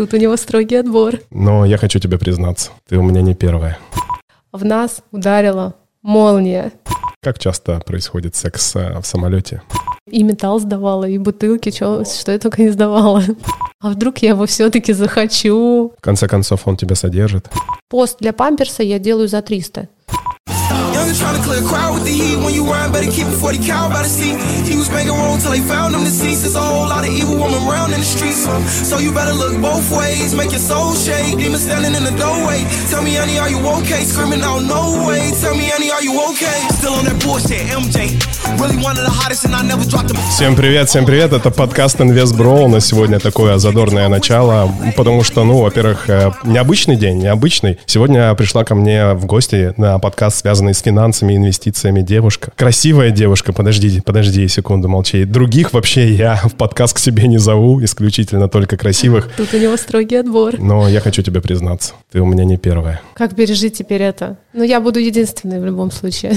Тут у него строгий отбор. Но я хочу тебе признаться, ты у меня не первая. В нас ударила молния. Как часто происходит секс э, в самолете? И металл сдавала, и бутылки, чё, что я только не сдавала. А вдруг я его все-таки захочу? В конце концов, он тебя содержит. Пост для памперса я делаю за 300. Young trying to clear a crowd with the heat. When you rhyme, better keep it 40 cal by the seat. He was making room till they found him deceased. There's a whole lot of evil woman around in the streets. So you better look both ways. Make your soul shake. Demon standing in the doorway. Tell me, honey, are you okay? Screaming out, no way. Tell me, honey, are you okay? Still on that bullshit, MJ. Really one of the hottest and I never dropped them. Всем привет, всем привет. Это подкаст Invest Bro. На сегодня такое задорное начало, потому что, ну, во-первых, необычный день, необычный. Сегодня пришла ко мне в гости на подкаст, связанный с финансами, инвестициями девушка. Красивая девушка, подожди, подожди секунду, молчи. Других вообще я в подкаст к себе не зову, исключительно только красивых. Тут у него строгий отбор. Но я хочу тебе признаться, ты у меня не первая. Как пережить теперь это? Ну, я буду единственной в любом случае.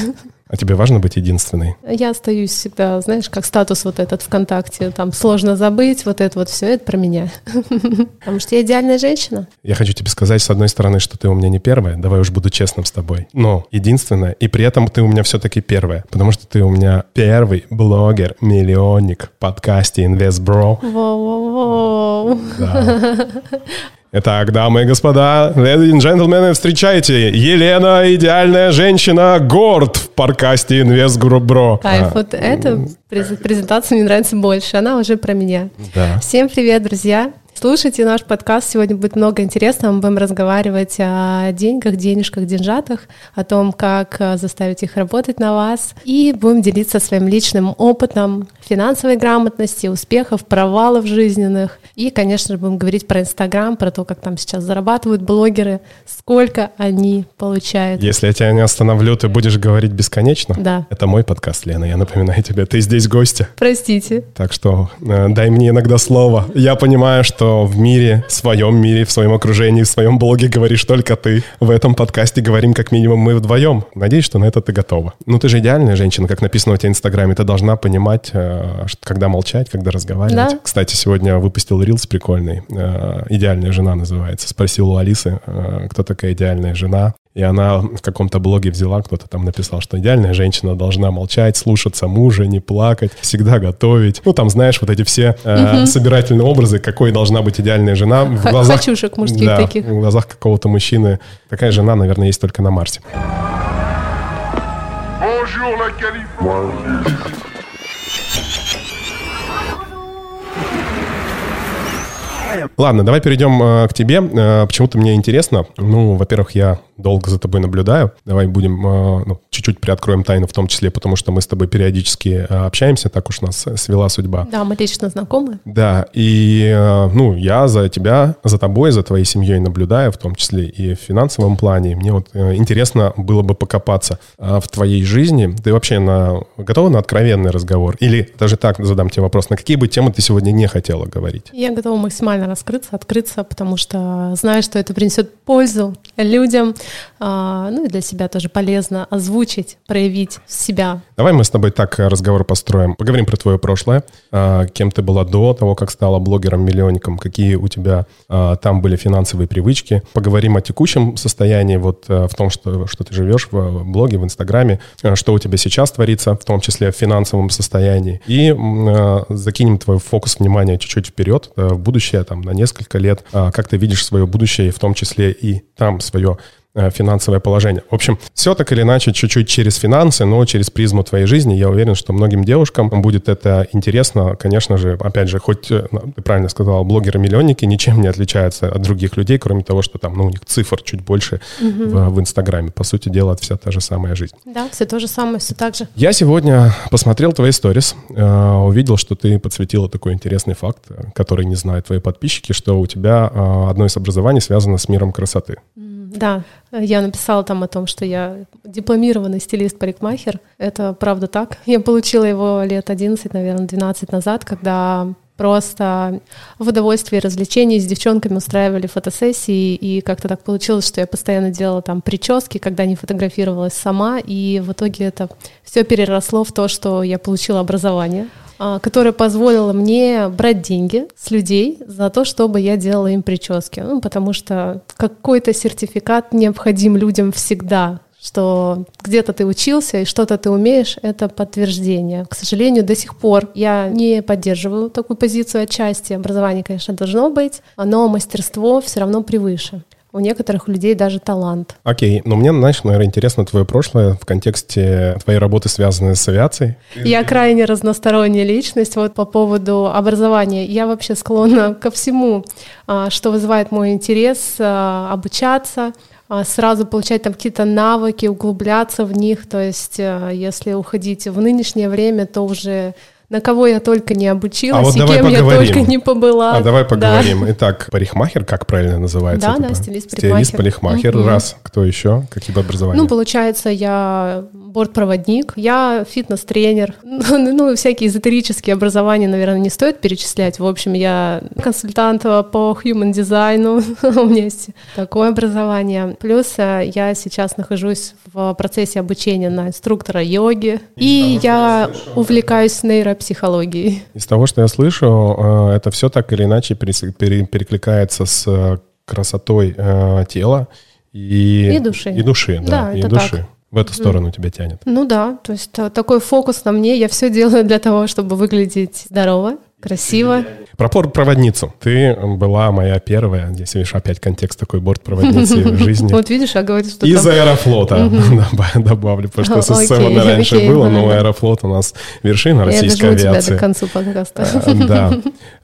А тебе важно быть единственной? Я остаюсь всегда, знаешь, как статус вот этот ВКонтакте. Там сложно забыть, вот это вот все, это про меня. Потому что я идеальная женщина. Я хочу тебе сказать, с одной стороны, что ты у меня не первая, давай уж буду честным с тобой, но единственная, и при этом ты у меня все-таки первая, потому что ты у меня первый блогер, миллионник в подкасте InvestBro. Воу-воу-воу. Да. Итак, дамы и господа, ladies and gentlemen, встречайте Елена, идеальная женщина, Горд в подкасте Invest Group Bro. Кайф, а, вот эта презентация мне нравится больше, она уже про меня. Да. Всем привет, друзья. Слушайте наш подкаст. Сегодня будет много интересного. Мы будем разговаривать о деньгах, денежках, деньжатах, о том, как э, заставить их работать на вас. И будем делиться своим личным опытом финансовой грамотности, успехов, провалов жизненных. И, конечно же, будем говорить про Инстаграм, про то, как там сейчас зарабатывают блогеры, сколько они получают. Если я тебя не остановлю, ты будешь говорить бесконечно? Да. Это мой подкаст, Лена, я напоминаю тебе. Ты здесь гостья. Простите. Так что э, дай мне иногда слово. Я понимаю, что в мире, в своем мире, в своем окружении, в своем блоге говоришь только ты. В этом подкасте говорим как минимум мы вдвоем. Надеюсь, что на это ты готова. Ну, ты же идеальная женщина, как написано у тебя в Инстаграме. Ты должна понимать, э, когда молчать, когда разговаривать. Да. Кстати, сегодня выпустил рилс прикольный. Э, «Идеальная жена» называется. Спросил у Алисы, э, кто такая идеальная жена. И она в каком-то блоге взяла, кто-то там написал, что идеальная женщина должна молчать, слушаться мужа, не плакать, всегда готовить. Ну, там, знаешь, вот эти все э, угу. собирательные образы, какой должна быть идеальная жена. В глазах, Хочушек мужских да, таких. в глазах какого-то мужчины. Такая жена, наверное, есть только на Марсе. Bonjour, Ладно, давай перейдем э, к тебе. Э, почему-то мне интересно. Ну, во-первых, я долго за тобой наблюдаю. Давай будем э, ну, чуть-чуть приоткроем тайну, в том числе, потому что мы с тобой периодически э, общаемся, так уж нас свела судьба. Да, мы лично знакомы. Да, и э, ну, я за тебя, за тобой, за твоей семьей наблюдаю, в том числе и в финансовом плане. Мне вот интересно было бы покопаться в твоей жизни. Ты вообще на, готова на откровенный разговор? Или даже так задам тебе вопрос, на какие бы темы ты сегодня не хотела говорить? Я готова максимально раскрыться, открыться, потому что знаю, что это принесет пользу людям, ну и для себя тоже полезно озвучить, проявить себя. Давай мы с тобой так э, разговор построим. Поговорим про твое прошлое. А, кем ты была до того, как стала блогером-миллионником? Какие у тебя а, там были финансовые привычки? Поговорим о текущем состоянии, вот э, в том, что, что ты живешь в блоге, в Инстаграме, э, что у тебя сейчас творится, в том числе в финансовом состоянии. И закинем твой фокус внимания чуть-чуть вперед, в будущее, там, на несколько лет. Как ты видишь свое будущее, в том числе и там свое финансовое положение. В общем, все так или иначе чуть-чуть через финансы, но через призму твоей жизни. Я уверен, что многим девушкам будет это интересно. Конечно же, опять же, хоть, э, ты правильно сказал, блогеры-миллионники ничем не отличаются от других людей, кроме того, что там, ну, у них цифр чуть больше угу. в, в Инстаграме. По сути дела, вся та же самая жизнь. Да, все то же самое, все так же. Я сегодня посмотрел твои сторис, э, увидел, что ты подсветила такой интересный факт, который не знают твои подписчики, что у тебя одно из образований связано с миром красоты. Да, я написала там о том, что я дипломированный стилист-парикмахер. Это правда так. Я получила его лет 11, наверное, 12 назад, когда просто в удовольствии и развлечении с девчонками устраивали фотосессии, и как-то так получилось, что я постоянно делала там прически, когда не фотографировалась сама, и в итоге это все переросло в то, что я получила образование. А, которая позволила мне брать деньги с людей за то, чтобы я делала им прически. Ну, потому что какой-то сертификат необходим людям всегда, что где-то ты учился и что-то ты умеешь, это подтверждение. К сожалению, до сих пор я не поддерживаю такую позицию отчасти. Образование, конечно, должно быть, но мастерство все равно превыше. У некоторых людей даже талант. Окей, но мне, знаешь, наверное, интересно твое прошлое в контексте твоей работы, связанной с авиацией. Я крайне разносторонняя личность. Вот по поводу образования. Я вообще склонна ко всему, а, что вызывает мой интерес, а, обучаться, а, сразу получать там какие-то навыки, углубляться в них. То есть если уходить в нынешнее время, то уже на кого я только не обучилась, а вот и кем поговорим. я только не побыла. А давай поговорим. Да. Итак, парикмахер, как правильно называется? Да, да, стилист-парикмахер. Стилист-парикмахер, угу. раз. Кто еще? Какие образования? Ну, получается, я бортпроводник, я фитнес-тренер. Ну, всякие эзотерические образования, наверное, не стоит перечислять. В общем, я консультант по human дизайну. У меня есть такое образование. Плюс э, я сейчас нахожусь в процессе обучения на инструктора йоги. И я увлекаюсь нейропсихологией психологии. Из того, что я слышу, э, это все так или иначе перекликается с э, красотой э, тела и, и души. И души, да, да и души. Так. В эту сторону тебя тянет. Ну да, то есть такой фокус на мне. Я все делаю для того, чтобы выглядеть здорово, красиво. Про бортпроводницу. Ты была моя первая, здесь видишь опять контекст такой бортпроводницы в жизни. Вот видишь, а говорит, что Из аэрофлота добавлю, потому что с СССР раньше было, но аэрофлот у нас вершина российской авиации. Я до конца подкаста. Э, да.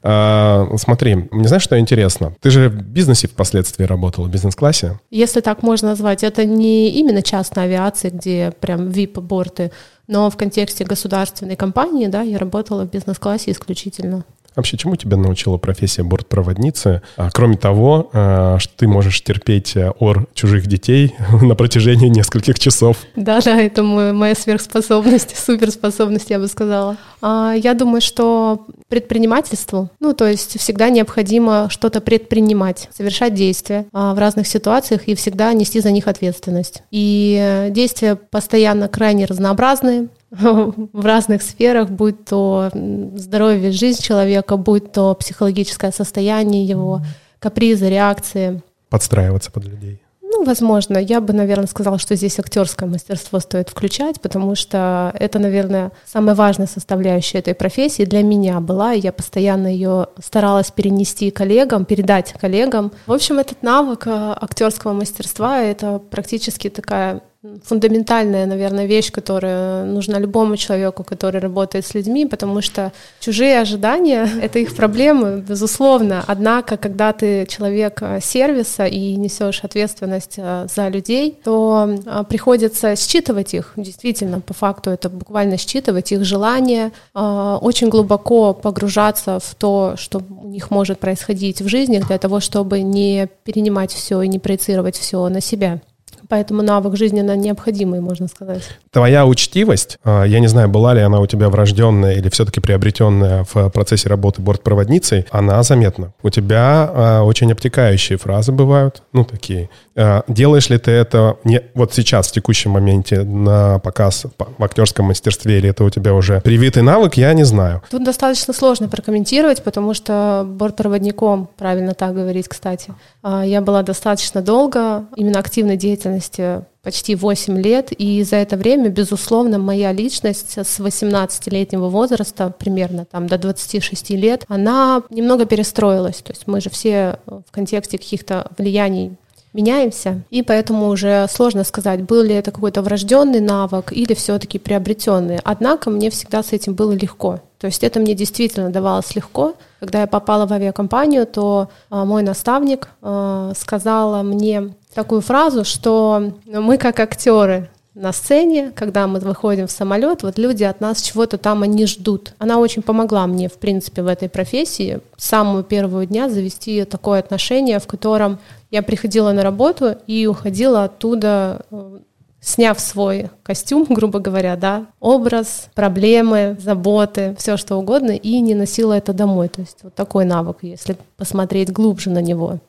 А, смотри, мне знаешь, что интересно? Ты же в бизнесе впоследствии работала, в бизнес-классе? Если так можно назвать, это не именно частная авиация, где прям VIP-борты, но в контексте государственной компании, да, я работала в бизнес-классе исключительно. Вообще, чему тебя научила профессия бортпроводницы? А, кроме того, а, что ты можешь терпеть э, ор чужих детей на протяжении нескольких часов. Да, да, это моя сверхспособность, суперспособность, я бы сказала. А, я думаю, что предпринимательству, ну, то есть всегда необходимо что-то предпринимать, совершать действия в разных ситуациях и всегда нести за них ответственность. И э, действия постоянно крайне разнообразные, в разных сферах, будь то здоровье, жизнь человека, будь то психологическое состояние его, капризы, реакции. Подстраиваться под людей. Ну, возможно. Я бы, наверное, сказала, что здесь актерское мастерство стоит включать, потому что это, наверное, самая важная составляющая этой профессии для меня была, и я постоянно ее старалась перенести коллегам, передать коллегам. В общем, этот навык э, актерского мастерства — это практически такая фундаментальная, наверное, вещь, которая нужна любому человеку, который работает с людьми, потому что чужие ожидания — это их проблемы, безусловно. Однако, когда ты человек э, сервиса и несешь ответственность э, за людей, то э, приходится считывать их, действительно, по факту это буквально считывать их желания, очень глубоко погружаться в то, что у них может происходить в жизни, для того, чтобы не перенимать все и не проецировать все на себя. Поэтому навык жизненно необходимый, можно сказать. Твоя учтивость, а, я не знаю, была ли она у тебя врожденная или все-таки приобретенная в процессе работы бортпроводницей, она заметна. У тебя а, очень обтекающие фразы бывают, ну, такие. А, делаешь ли ты это не вот сейчас, в текущем моменте, на показ в актерском мастерстве, или это у тебя уже привитый навык, я не знаю. Тут достаточно сложно прокомментировать, потому что бортпроводником, правильно так говорить, кстати, я была достаточно долго, именно активной деятельности деятельности почти 8 лет, и за это время, безусловно, моя личность с 18-летнего возраста, примерно там до 26 лет, она немного перестроилась. То есть мы же все в контексте каких-то влияний меняемся, и поэтому уже сложно сказать, был ли это какой-то врожденный навык или все-таки приобретенный. Однако мне всегда с этим было легко. То есть это мне действительно давалось легко. Когда я попала в авиакомпанию, то э, мой наставник э, сказала мне такую фразу, что мы как актеры на сцене, когда мы выходим в самолет, вот люди от нас чего-то там они ждут. Она очень помогла мне, в принципе, в этой профессии с самого первого дня завести такое отношение, в котором я приходила на работу и уходила оттуда э, сняв свой костюм, грубо говоря, да, образ, проблемы, заботы, все что угодно, и не носила это домой. То есть вот такой навык, если посмотреть глубже на него.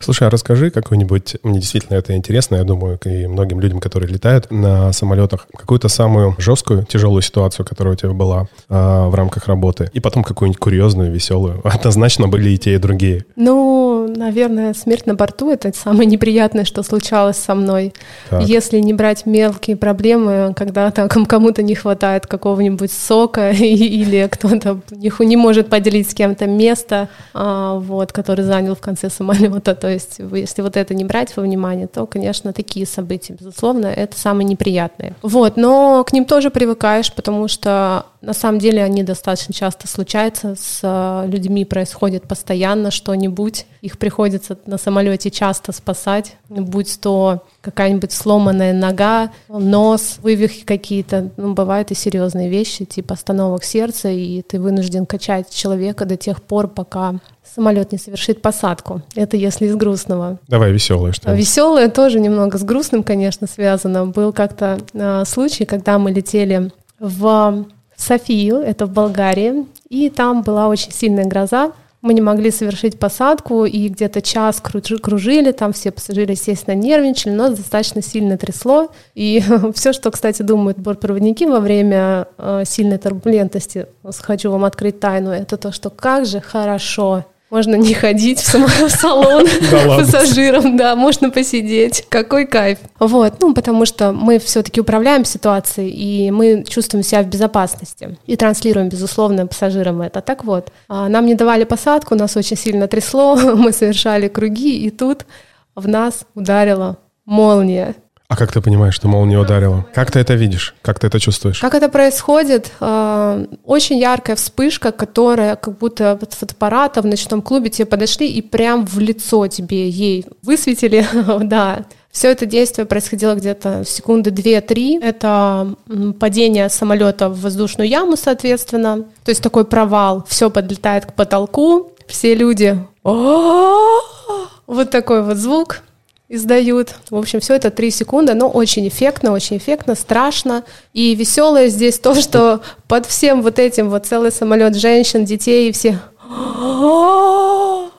Слушай, а расскажи какой-нибудь, мне действительно это интересно, я думаю, и многим людям, которые летают на самолетах, какую-то самую жесткую, тяжелую ситуацию, которая у тебя была а, в рамках работы, и потом какую-нибудь курьезную, веселую. Однозначно были и те, и другие. Ну, наверное, смерть на борту — это самое неприятное, что случалось со мной. Так. Если не брать мелкие проблемы, когда там кому-то не хватает какого-нибудь сока или кто-то не может поделить с кем-то место, а, вот, который занял в конце самолета, то есть если вот это не брать во внимание, то, конечно, такие события, безусловно, это самые неприятные. Вот, но к ним тоже привыкаешь, потому что на самом деле они достаточно часто случаются, с э, людьми происходит постоянно что-нибудь, их приходится на самолете часто спасать, будь то какая-нибудь сломанная нога, нос, вывихи какие-то, ну, бывают и серьезные вещи, типа остановок сердца, и ты вынужден качать человека до тех пор, пока самолет не совершит посадку. Это если из грустного. Давай веселое что -нибудь. Веселое тоже немного с грустным, конечно, связано. Был как-то э, случай, когда мы летели в Софию, это в Болгарии, и там была очень сильная гроза. Мы не могли совершить посадку, и где-то час кружили, там все пассажиры, естественно, нервничали, но достаточно сильно трясло. И все, что, кстати, думают бортпроводники во время э, сильной турбулентности, хочу вам открыть тайну, это то, что как же хорошо можно не ходить в салон пассажирам, да, можно посидеть. Какой кайф. Вот, ну, потому что мы все-таки управляем ситуацией, и мы чувствуем себя в безопасности. И транслируем, безусловно, пассажирам это. Так вот, а, нам не давали посадку, нас очень сильно трясло, мы совершали круги, и тут в нас ударила молния. А как ты понимаешь, что молния ударила? Как ты это видишь? Как ты это чувствуешь? Как это происходит? А, очень яркая вспышка, которая как будто от фотоаппарата в ночном клубе тебе подошли и прям в лицо тебе ей высветили, да. Все это действие происходило где-то секунды 2-3. Это падение самолета в воздушную яму, соответственно. То есть такой провал. Все подлетает к потолку. Все люди... Вот такой вот звук издают. В общем, все это три секунды, но очень эффектно, очень эффектно, страшно. И веселое здесь то, что под всем вот этим вот целый самолет женщин, детей и все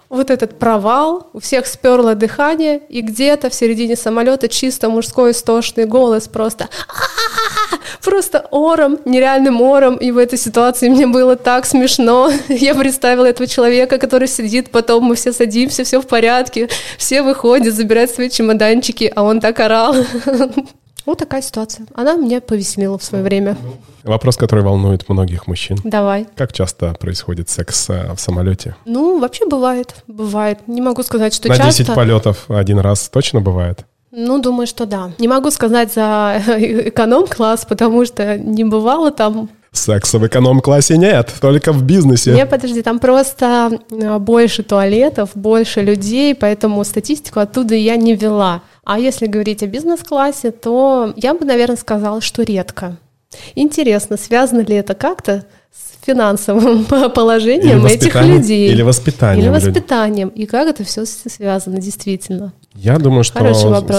вот этот провал, у всех сперло дыхание, и где-то в середине самолета чисто мужской истошный голос просто просто ором, нереальным ором, и в этой ситуации мне было так смешно. Я представила этого человека, который сидит, потом мы все садимся, все в порядке, все выходят, забирают свои чемоданчики, а он так орал. Вот такая ситуация. Она меня повеселила в свое время. Вопрос, который волнует многих мужчин. Давай. Как часто происходит секс э, в самолете? Ну, вообще бывает. Бывает. Не могу сказать, что На часто. На 10 полетов один раз точно бывает? Ну, думаю, что да. Не могу сказать за эконом-класс, потому что не бывало там Секса в эконом-классе нет, только в бизнесе. Не, подожди, там просто э, больше туалетов, больше людей, поэтому статистику оттуда я не вела. А если говорить о бизнес-классе, то я бы, наверное, сказала, что редко. Интересно, связано ли это как-то с финансовым положением этих людей? Или воспитанием. Или воспитанием. И как это все связано действительно? Я думаю, что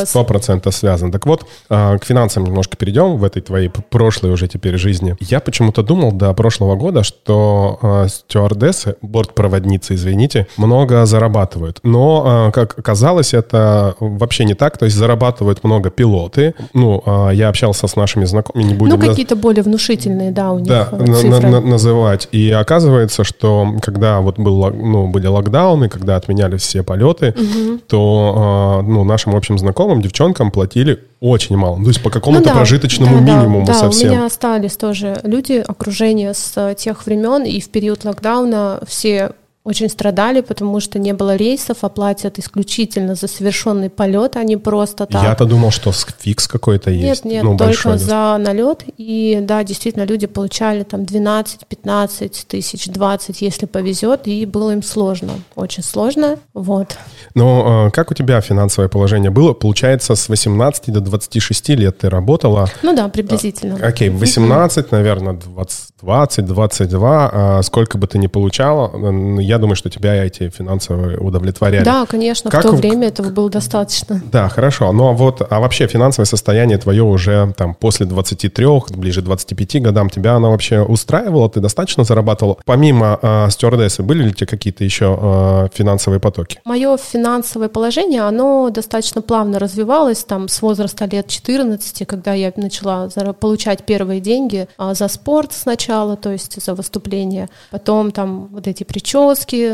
сто процентов связан. Так вот, а, к финансам немножко перейдем в этой твоей прошлой уже теперь жизни. Я почему-то думал до прошлого года, что а, стюардессы, бортпроводницы, извините, много зарабатывают. Но, а, как оказалось, это вообще не так. То есть зарабатывают много пилоты. Ну, я общался с нашими знакомыми, не будем... Ну, какие-то более внушительные, да, у них да, цифры. На, называть. И оказывается, что когда вот был, ну, были локдауны, когда отменялись все полеты, угу. то ну, нашим общим знакомым, девчонкам платили очень мало. Ну, то есть по какому-то ну, да, прожиточному да, минимуму да, совсем. Да, у меня остались тоже люди, окружение с тех времен, и в период локдауна все очень страдали, потому что не было рейсов, оплатят исключительно за совершенный полет, а не просто так. Я-то думал, что фикс какой-то есть. Нет, нет, ну, только за налет. И да, действительно, люди получали там 12-15 тысяч, 20, если повезет, и было им сложно, очень сложно. Вот. Но а, как у тебя финансовое положение было? Получается, с 18 до 26 лет ты работала? Ну да, приблизительно. А, окей, 18, наверное, 20, 20 22, сколько бы ты ни получала, я я думаю, что тебя эти финансовые удовлетворяли. Да, конечно, как... в то время этого было достаточно. Да, хорошо. Ну а вот, а вообще финансовое состояние твое уже там после 23, ближе к 25 годам, тебя оно вообще устраивало? Ты достаточно зарабатывал? Помимо э, стюардессы, были ли у тебя какие-то еще э, финансовые потоки? Мое финансовое положение, оно достаточно плавно развивалось, там с возраста лет 14, когда я начала получать первые деньги а, за спорт сначала, то есть за выступление, потом там вот эти прически.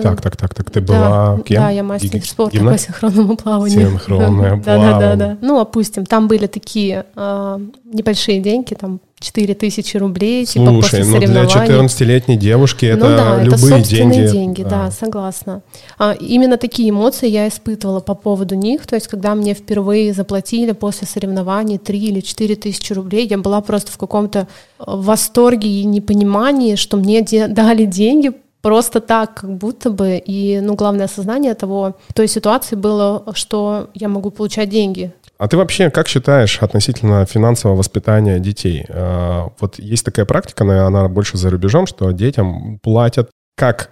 Так, так, так, так, ты была да, кем? Да, я мастер Гиг... спорта Гимна? по синхронному плаванию. Синхронное плавание. Да, да, да, да. Ну, опустим, там были такие э, небольшие деньги, там 4 тысячи рублей, Слушай, типа после ну для 14-летней девушки это ну, да, любые это деньги. деньги, да, да согласна. А, именно такие эмоции я испытывала по поводу них, то есть когда мне впервые заплатили после соревнований 3 или 4 тысячи рублей, я была просто в каком-то э, восторге и непонимании, что мне де- дали деньги просто так, как будто бы. И, ну, главное осознание того, той ситуации было, что я могу получать деньги. А ты вообще как считаешь относительно финансового воспитания детей? А, вот есть такая практика, она больше за рубежом, что детям платят как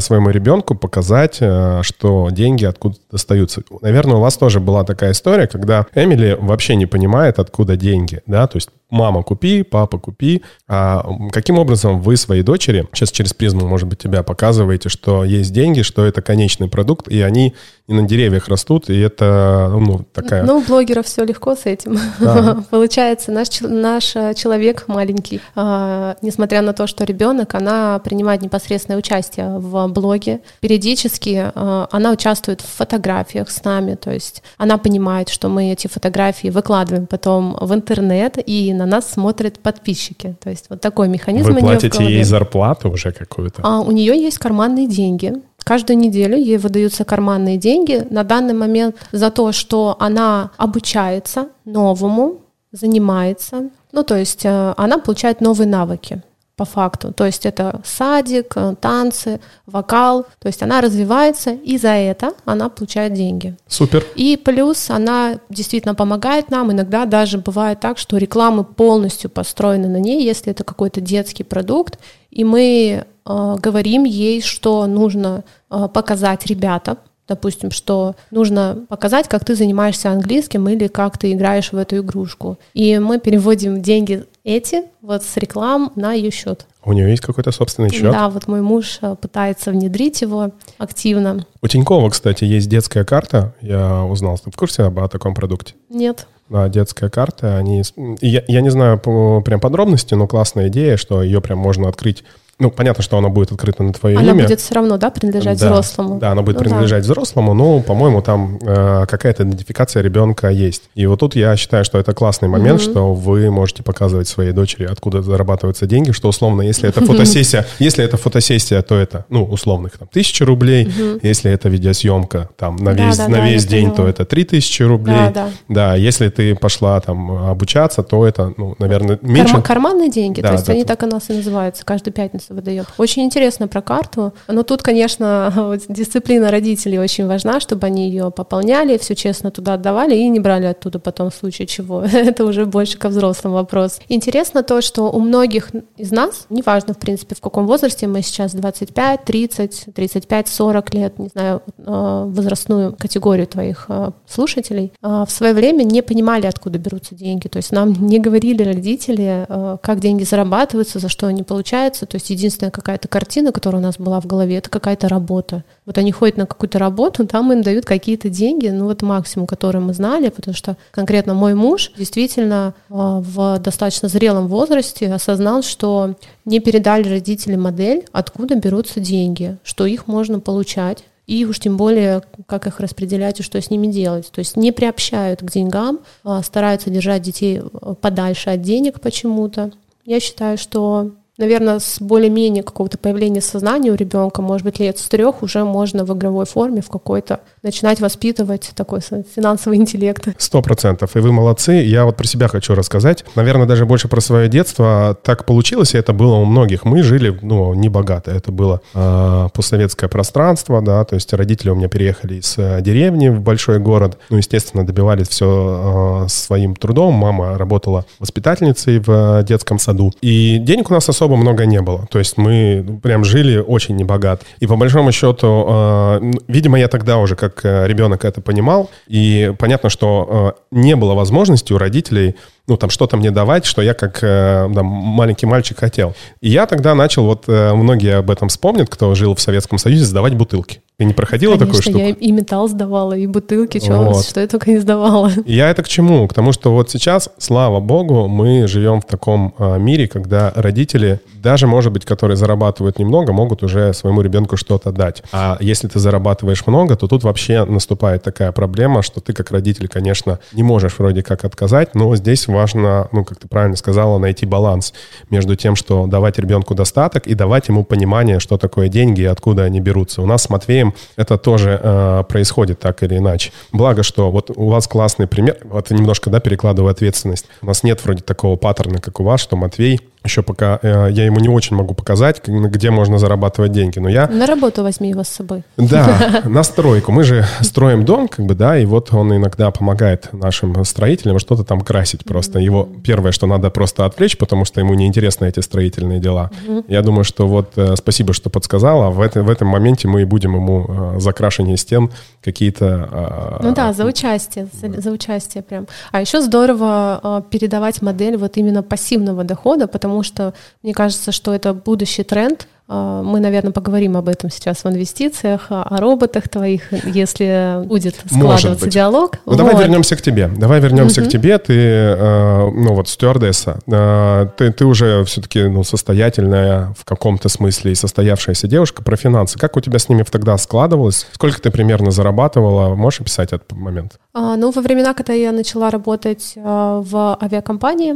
своему ребенку показать, а, что деньги откуда достаются. Наверное, у вас тоже была такая история, когда Эмили вообще не понимает, откуда деньги, да, то есть мама купи, папа купи. А каким образом вы своей дочери, сейчас через призму, может быть, тебя показываете, что есть деньги, что это конечный продукт, и они не на деревьях растут, и это, ну, такая... Ну, у блогеров все легко с этим. Да. Получается, наш, наш человек маленький, а, несмотря на то, что ребенок, она принимает непосредственное участие в блоге. Периодически а, она участвует в фотографиях с нами, то есть она понимает, что мы эти фотографии выкладываем потом в интернет, и на нас смотрят подписчики. То есть вот такой механизм. Вы платите ей зарплату уже какую-то? А, у нее есть карманные деньги. Каждую неделю ей выдаются карманные деньги. На данный момент за то, что она обучается новому, занимается. Ну, то есть э, она получает новые навыки по факту. То есть это садик, э, танцы, вокал. То есть она развивается, и за это она получает деньги. Супер. И плюс она действительно помогает нам. Иногда даже бывает так, что рекламы полностью построены на ней, если это какой-то детский продукт, и мы э, говорим ей, что нужно э, показать ребятам, допустим, что нужно показать, как ты занимаешься английским или как ты играешь в эту игрушку. И мы переводим деньги эти вот с реклам на ее счет. У нее есть какой-то собственный счет? Да, вот мой муж э, пытается внедрить его активно. У Тинькова, кстати, есть детская карта. Я узнал, ты в курсе об о таком продукте? Нет. Да, детская карта. Они... Я, я не знаю по, прям подробности, но классная идея, что ее прям можно открыть ну, понятно, что она будет открыта на твое она имя. Она будет все равно, да, принадлежать да, взрослому? Да, она будет ну, принадлежать да. взрослому, но, по-моему, там э, какая-то идентификация ребенка есть. И вот тут я считаю, что это классный момент, угу. что вы можете показывать своей дочери, откуда зарабатываются деньги, что условно, если это фотосессия, если это фотосессия, то это, ну, условных там тысяча рублей, если это видеосъемка там на весь, на весь день, то это три тысячи рублей. Да, если ты пошла там обучаться, то это, ну, наверное, меньше. Карманные деньги, то есть они так у нас и называются, каждую пятницу выдает. Очень интересно про карту. Но тут, конечно, вот, дисциплина родителей очень важна, чтобы они ее пополняли, все честно туда отдавали и не брали оттуда потом в случае чего. Это уже больше ко взрослым вопрос. Интересно то, что у многих из нас, неважно, в принципе, в каком возрасте мы сейчас, 25, 30, 35, 40 лет, не знаю, э, возрастную категорию твоих э, слушателей, э, в свое время не понимали, откуда берутся деньги. То есть нам не говорили родители, как деньги зарабатываются, за что они получаются. То есть единственная какая-то картина, которая у нас была в голове, это какая-то работа. Вот они ходят на какую-то работу, там им дают какие-то деньги, ну вот максимум, который мы знали, потому что конкретно мой муж действительно а, в достаточно зрелом возрасте осознал, что не передали родители модель, откуда берутся деньги, что их можно получать, и уж тем более, как их распределять и что с ними делать. То есть не приобщают к деньгам, а стараются держать детей подальше от денег почему-то. Я считаю, что наверное, с более-менее какого-то появления сознания у ребенка, может быть, лет с трех уже можно в игровой форме в какой-то начинать воспитывать такой финансовый интеллект. Сто процентов. И вы молодцы. Я вот про себя хочу рассказать. Наверное, даже больше про свое детство. Так получилось, и это было у многих. Мы жили, ну, не богато. Это было э, постсоветское пространство, да, то есть родители у меня переехали из э, деревни в большой город. Ну, естественно, добивались все э, своим трудом. Мама работала воспитательницей в э, детском саду. И денег у нас особо особо много не было. То есть мы прям жили очень небогато. И по большому счету, э, видимо, я тогда уже как э, ребенок это понимал. И понятно, что э, не было возможности у родителей ну, там, что-то мне давать, что я как э, там, маленький мальчик хотел. И я тогда начал, вот э, многие об этом вспомнят, кто жил в Советском Союзе, сдавать бутылки. Ты не проходила Конечно, такую штуку? я и металл сдавала, и бутылки, что, вот. что я только не сдавала. Я это к чему? К тому, что вот сейчас, слава богу, мы живем в таком э, мире, когда родители, даже, может быть, которые зарабатывают немного, могут уже своему ребенку что-то дать. А если ты зарабатываешь много, то тут вообще наступает такая проблема, что ты как родитель, конечно, не можешь вроде как отказать, но здесь важно, ну, как ты правильно сказала, найти баланс между тем, что давать ребенку достаток и давать ему понимание, что такое деньги и откуда они берутся. У нас с Матвеем это тоже э, происходит так или иначе. Благо, что вот у вас классный пример, вот немножко, да, перекладываю ответственность. У нас нет вроде такого паттерна, как у вас, что Матвей еще пока э, я ему не очень могу показать, где можно зарабатывать деньги, но я... На работу возьми его с собой. Да, на стройку. Мы же строим дом, как бы, да, и вот он иногда помогает нашим строителям что-то там красить просто. Его первое, что надо просто отвлечь, потому что ему неинтересны эти строительные дела. Я думаю, что вот э, спасибо, что подсказала. В, это, в этом моменте мы и будем ему э, закрашивание стен какие-то... Э, ну да, за участие, за, за участие прям. А еще здорово э, передавать модель вот именно пассивного дохода, потому потому что мне кажется, что это будущий тренд, а, мы, наверное, поговорим об этом сейчас в инвестициях, о роботах твоих, если будет складываться диалог. Ну, вот. Давай вернемся к тебе. Давай вернемся угу. к тебе. Ты, э, ну вот, стюардесса. Э, ты, ты уже все-таки ну, состоятельная в каком-то смысле и состоявшаяся девушка. Про финансы. Как у тебя с ними тогда складывалось? Сколько ты примерно зарабатывала? Можешь описать этот момент? А, ну, во времена, когда я начала работать а, в авиакомпании,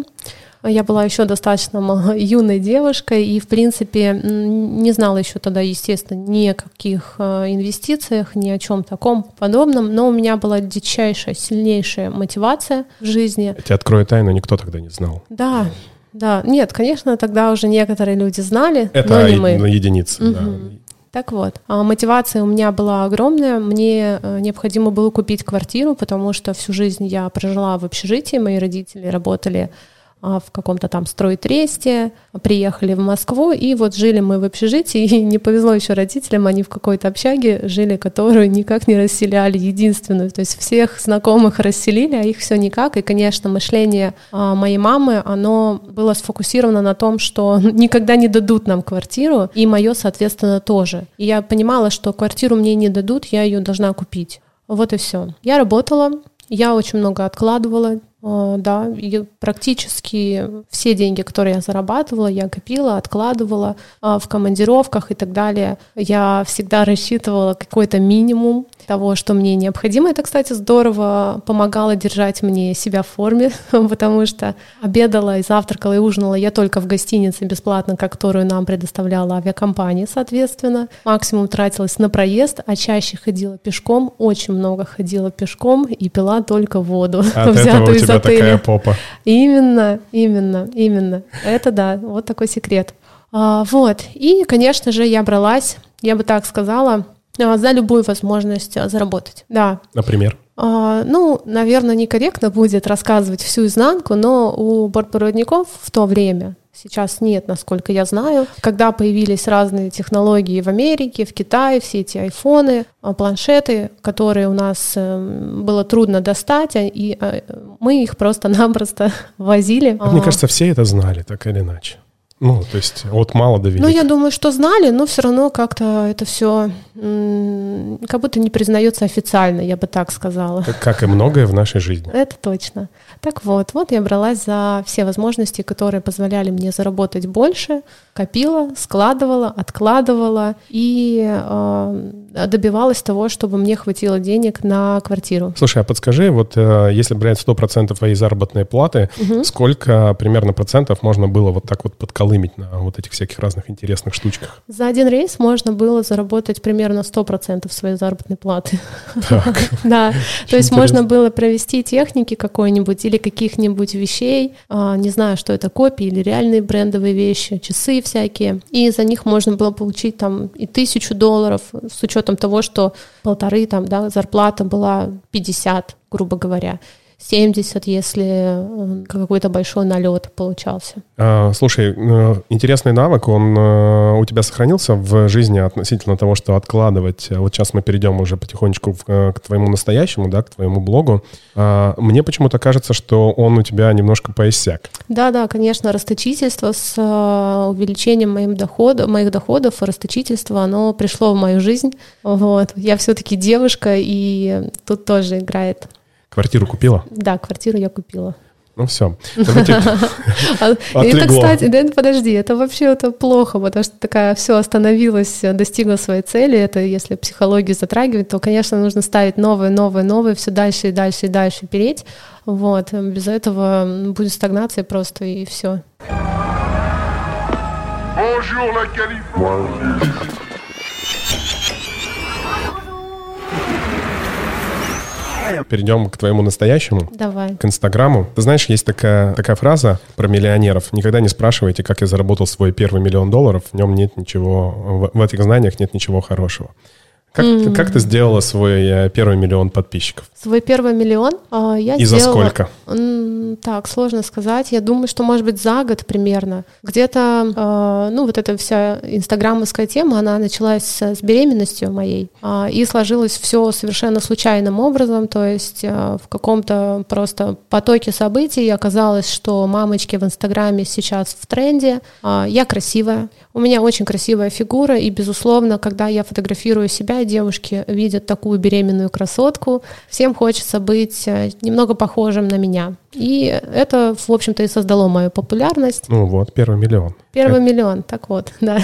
я была еще достаточно юной девушкой и, в принципе, не знала еще тогда, естественно, ни о каких э, инвестициях, ни о чем таком подобном, но у меня была дичайшая, сильнейшая мотивация в жизни. Я тебе открою тайну, никто тогда не знал. Да, да. Нет, конечно, тогда уже некоторые люди знали, Это но не мы. на единицы, угу. да. Так вот, а мотивация у меня была огромная. Мне э, необходимо было купить квартиру, потому что всю жизнь я прожила в общежитии, мои родители работали в каком-то там стройтресте, приехали в Москву, и вот жили мы в общежитии, и не повезло еще родителям, они в какой-то общаге жили, которую никак не расселяли, единственную, то есть всех знакомых расселили, а их все никак, и, конечно, мышление а, моей мамы, оно было сфокусировано на том, что никогда не дадут нам квартиру, и мое, соответственно, тоже. И я понимала, что квартиру мне не дадут, я ее должна купить. Вот и все. Я работала, я очень много откладывала, а, да, и практически все деньги, которые я зарабатывала, я копила, откладывала а, в командировках и так далее. Я всегда рассчитывала какой-то минимум того, что мне необходимо. Это, кстати, здорово помогало держать мне себя в форме, потому что обедала и завтракала и ужинала я только в гостинице бесплатно, которую нам предоставляла авиакомпания, соответственно. Максимум тратилась на проезд, а чаще ходила пешком, очень много ходила пешком и пила только воду, а взятую из отеля. такая попа. Именно, именно, именно. Это да, вот такой секрет. А, вот. И, конечно же, я бралась, я бы так сказала, а, за любую возможность а, заработать. Да. Например? А, ну, наверное, некорректно будет рассказывать всю изнанку, но у бортпроводников в то время Сейчас нет, насколько я знаю. Когда появились разные технологии в Америке, в Китае, все эти айфоны, планшеты, которые у нас эм, было трудно достать, и мы их просто-напросто возили. Мне кажется, все это знали, так или иначе. Ну, то есть от мало до велика. Ну, я думаю, что знали, но все равно как-то это все как будто не признается официально, я бы так сказала. Как, как и многое в нашей жизни. Это точно. Так вот, вот я бралась за все возможности, которые позволяли мне заработать больше, копила, складывала, откладывала и э, добивалась того, чтобы мне хватило денег на квартиру. Слушай, а подскажи, вот э, если брать 100% твоей заработной платы, угу. сколько примерно процентов можно было вот так вот подколымить на вот этих всяких разных интересных штучках? За один рейс можно было заработать примерно 100% своей заработной платы. Так. Да, то есть можно было провести техники какой-нибудь или каких-нибудь вещей, а, не знаю, что это, копии или реальные брендовые вещи, часы всякие, и за них можно было получить там и тысячу долларов с учетом того, что полторы там, да, зарплата была 50, грубо говоря. 70, если э, какой-то большой налет получался. А, слушай, э, интересный навык, он э, у тебя сохранился в жизни относительно того, что откладывать. Вот сейчас мы перейдем уже потихонечку к твоему настоящему, да, к твоему блогу. А, мне почему-то кажется, что он у тебя немножко поиссяк. Да, да, конечно, расточительство с увеличением моим доходов, моих доходов, расточительство, оно пришло в мою жизнь. Вот. Я все-таки девушка, и тут тоже играет Квартиру купила? Да, квартиру я купила. Ну все. А, это, кстати, да, подожди, это вообще это плохо, потому что такая все остановилась, достигла своей цели. Это если психологию затрагивать, то, конечно, нужно ставить новые, новые, новые, все дальше и дальше и дальше переть. Вот. Без этого будет стагнация просто и все. Bonjour, la Перейдем к твоему настоящему. Давай. К Инстаграму. Ты знаешь, есть такая, такая фраза про миллионеров. Никогда не спрашивайте, как я заработал свой первый миллион долларов. В нем нет ничего, в, в этих знаниях нет ничего хорошего. Как, mm. как ты сделала свой э, первый миллион подписчиков? Свой первый миллион а, я И сделала... за сколько? Так, сложно сказать. Я думаю, что, может быть, за год примерно. Где-то, а, ну, вот эта вся инстаграмовская тема, она началась с беременностью моей. А, и сложилось все совершенно случайным образом. То есть в каком-то просто потоке событий оказалось, что мамочки в инстаграме сейчас в тренде. Я красивая. У меня очень красивая фигура, и, безусловно, когда я фотографирую себя, девушки видят такую беременную красотку, всем хочется быть э, немного похожим на меня. И это, в общем-то, и создало мою популярность. Ну вот, первый миллион. Первый это... миллион, так вот, да.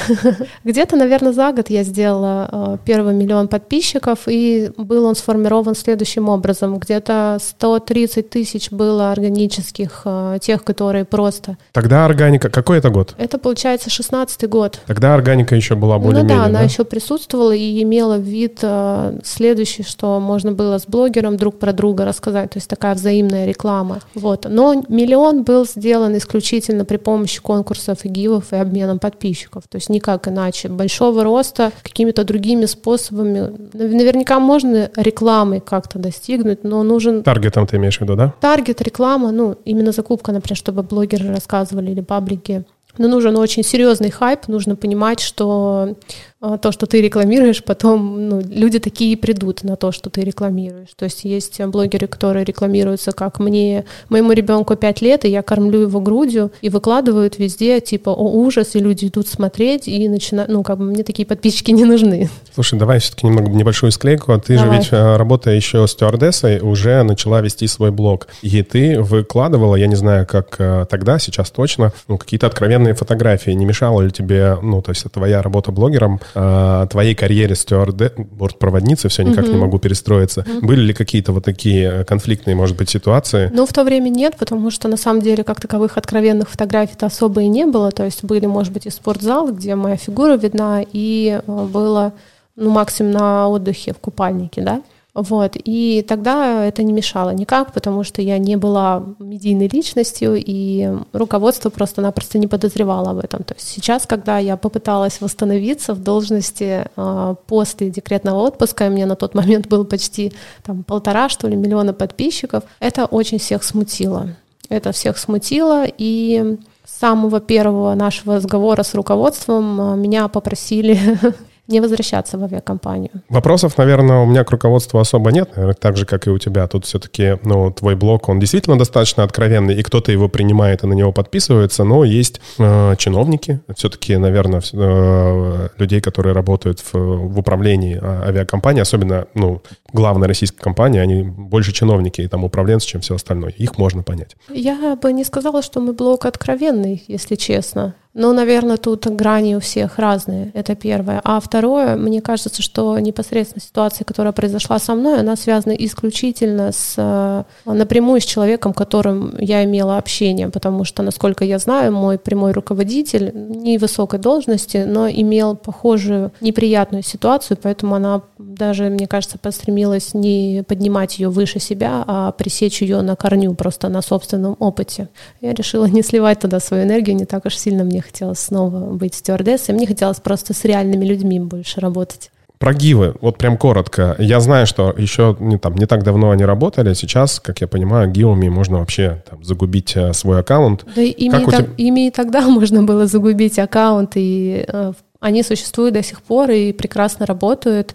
Где-то, наверное, за год я сделала э, первый миллион подписчиков, и был он сформирован следующим образом. Где-то 130 тысяч было органических, э, тех, которые просто... Тогда органика, какой это год? Это, получается, 16 год. Тогда органика еще была более-менее, Ну да, она еще присутствовала и имела вид э, следующий, что можно было с блогером друг про друга рассказать, то есть такая взаимная реклама. Вот. Но миллион был сделан исключительно при помощи конкурсов и гивов и обменом подписчиков. То есть никак иначе. Большого роста какими-то другими способами. Наверняка можно рекламой как-то достигнуть, но нужен... Таргетом ты имеешь в виду, да? Таргет, реклама, ну, именно закупка, например, чтобы блогеры рассказывали или паблики. Но нужен очень серьезный хайп, нужно понимать, что то, что ты рекламируешь, потом ну, люди такие придут на то, что ты рекламируешь. То есть есть блогеры, которые рекламируются как мне, моему ребенку 5 лет, и я кормлю его грудью, и выкладывают везде, типа, о, ужас, и люди идут смотреть, и начинают, ну, как бы мне такие подписчики не нужны. Слушай, давай все-таки немного небольшую склейку. Ты давай. же ведь, а, работая еще стюардессой, уже начала вести свой блог. И ты выкладывала, я не знаю, как а, тогда, сейчас точно, ну, какие-то откровенные фотографии. Не мешало ли тебе, ну, то есть твоя работа блогером, э, твоей карьере стюарде, бортпроводницы, все никак mm-hmm. не могу перестроиться. Mm-hmm. Были ли какие-то вот такие конфликтные, может быть, ситуации? Ну, в то время нет, потому что на самом деле как таковых откровенных фотографий-то особо и не было. То есть были, может быть, и спортзал, где моя фигура видна, и э, было ну, максимум на отдыхе в купальнике, да. Вот. И тогда это не мешало никак, потому что я не была медийной личностью, и руководство просто-напросто не подозревало об этом. То есть сейчас, когда я попыталась восстановиться в должности э, после декретного отпуска, и мне на тот момент было почти там, полтора, что ли, миллиона подписчиков, это очень всех смутило. Это всех смутило, и с самого первого нашего разговора с руководством а, меня попросили не возвращаться в авиакомпанию. Вопросов, наверное, у меня к руководству особо нет, наверное, так же, как и у тебя. Тут все-таки, ну, твой блог, он действительно достаточно откровенный, и кто-то его принимает и на него подписывается, но есть э, чиновники, все-таки, наверное, э, людей, которые работают в, в управлении а, авиакомпании, особенно, ну, главная российская компания, они больше чиновники и там управленцы, чем все остальное. Их можно понять. Я бы не сказала, что мой блог откровенный, если честно. Ну, наверное, тут грани у всех разные, это первое. А второе, мне кажется, что непосредственно ситуация, которая произошла со мной, она связана исключительно с, э, напрямую с человеком, которым я имела общение, потому что, насколько я знаю, мой прямой руководитель не высокой должности, но имел похожую неприятную ситуацию, поэтому она даже, мне кажется, постремилась не поднимать ее выше себя, а пресечь ее на корню, просто на собственном опыте. Я решила не сливать туда свою энергию, не так уж сильно мне хотелось снова быть стюардессой, мне хотелось просто с реальными людьми больше работать. Про гивы, вот прям коротко. Я знаю, что еще не, там, не так давно они работали, сейчас, как я понимаю, гивами можно вообще там, загубить э, свой аккаунт. Да ими, и, так, тебя... ими и тогда можно было загубить аккаунт, и э, они существуют до сих пор и прекрасно работают.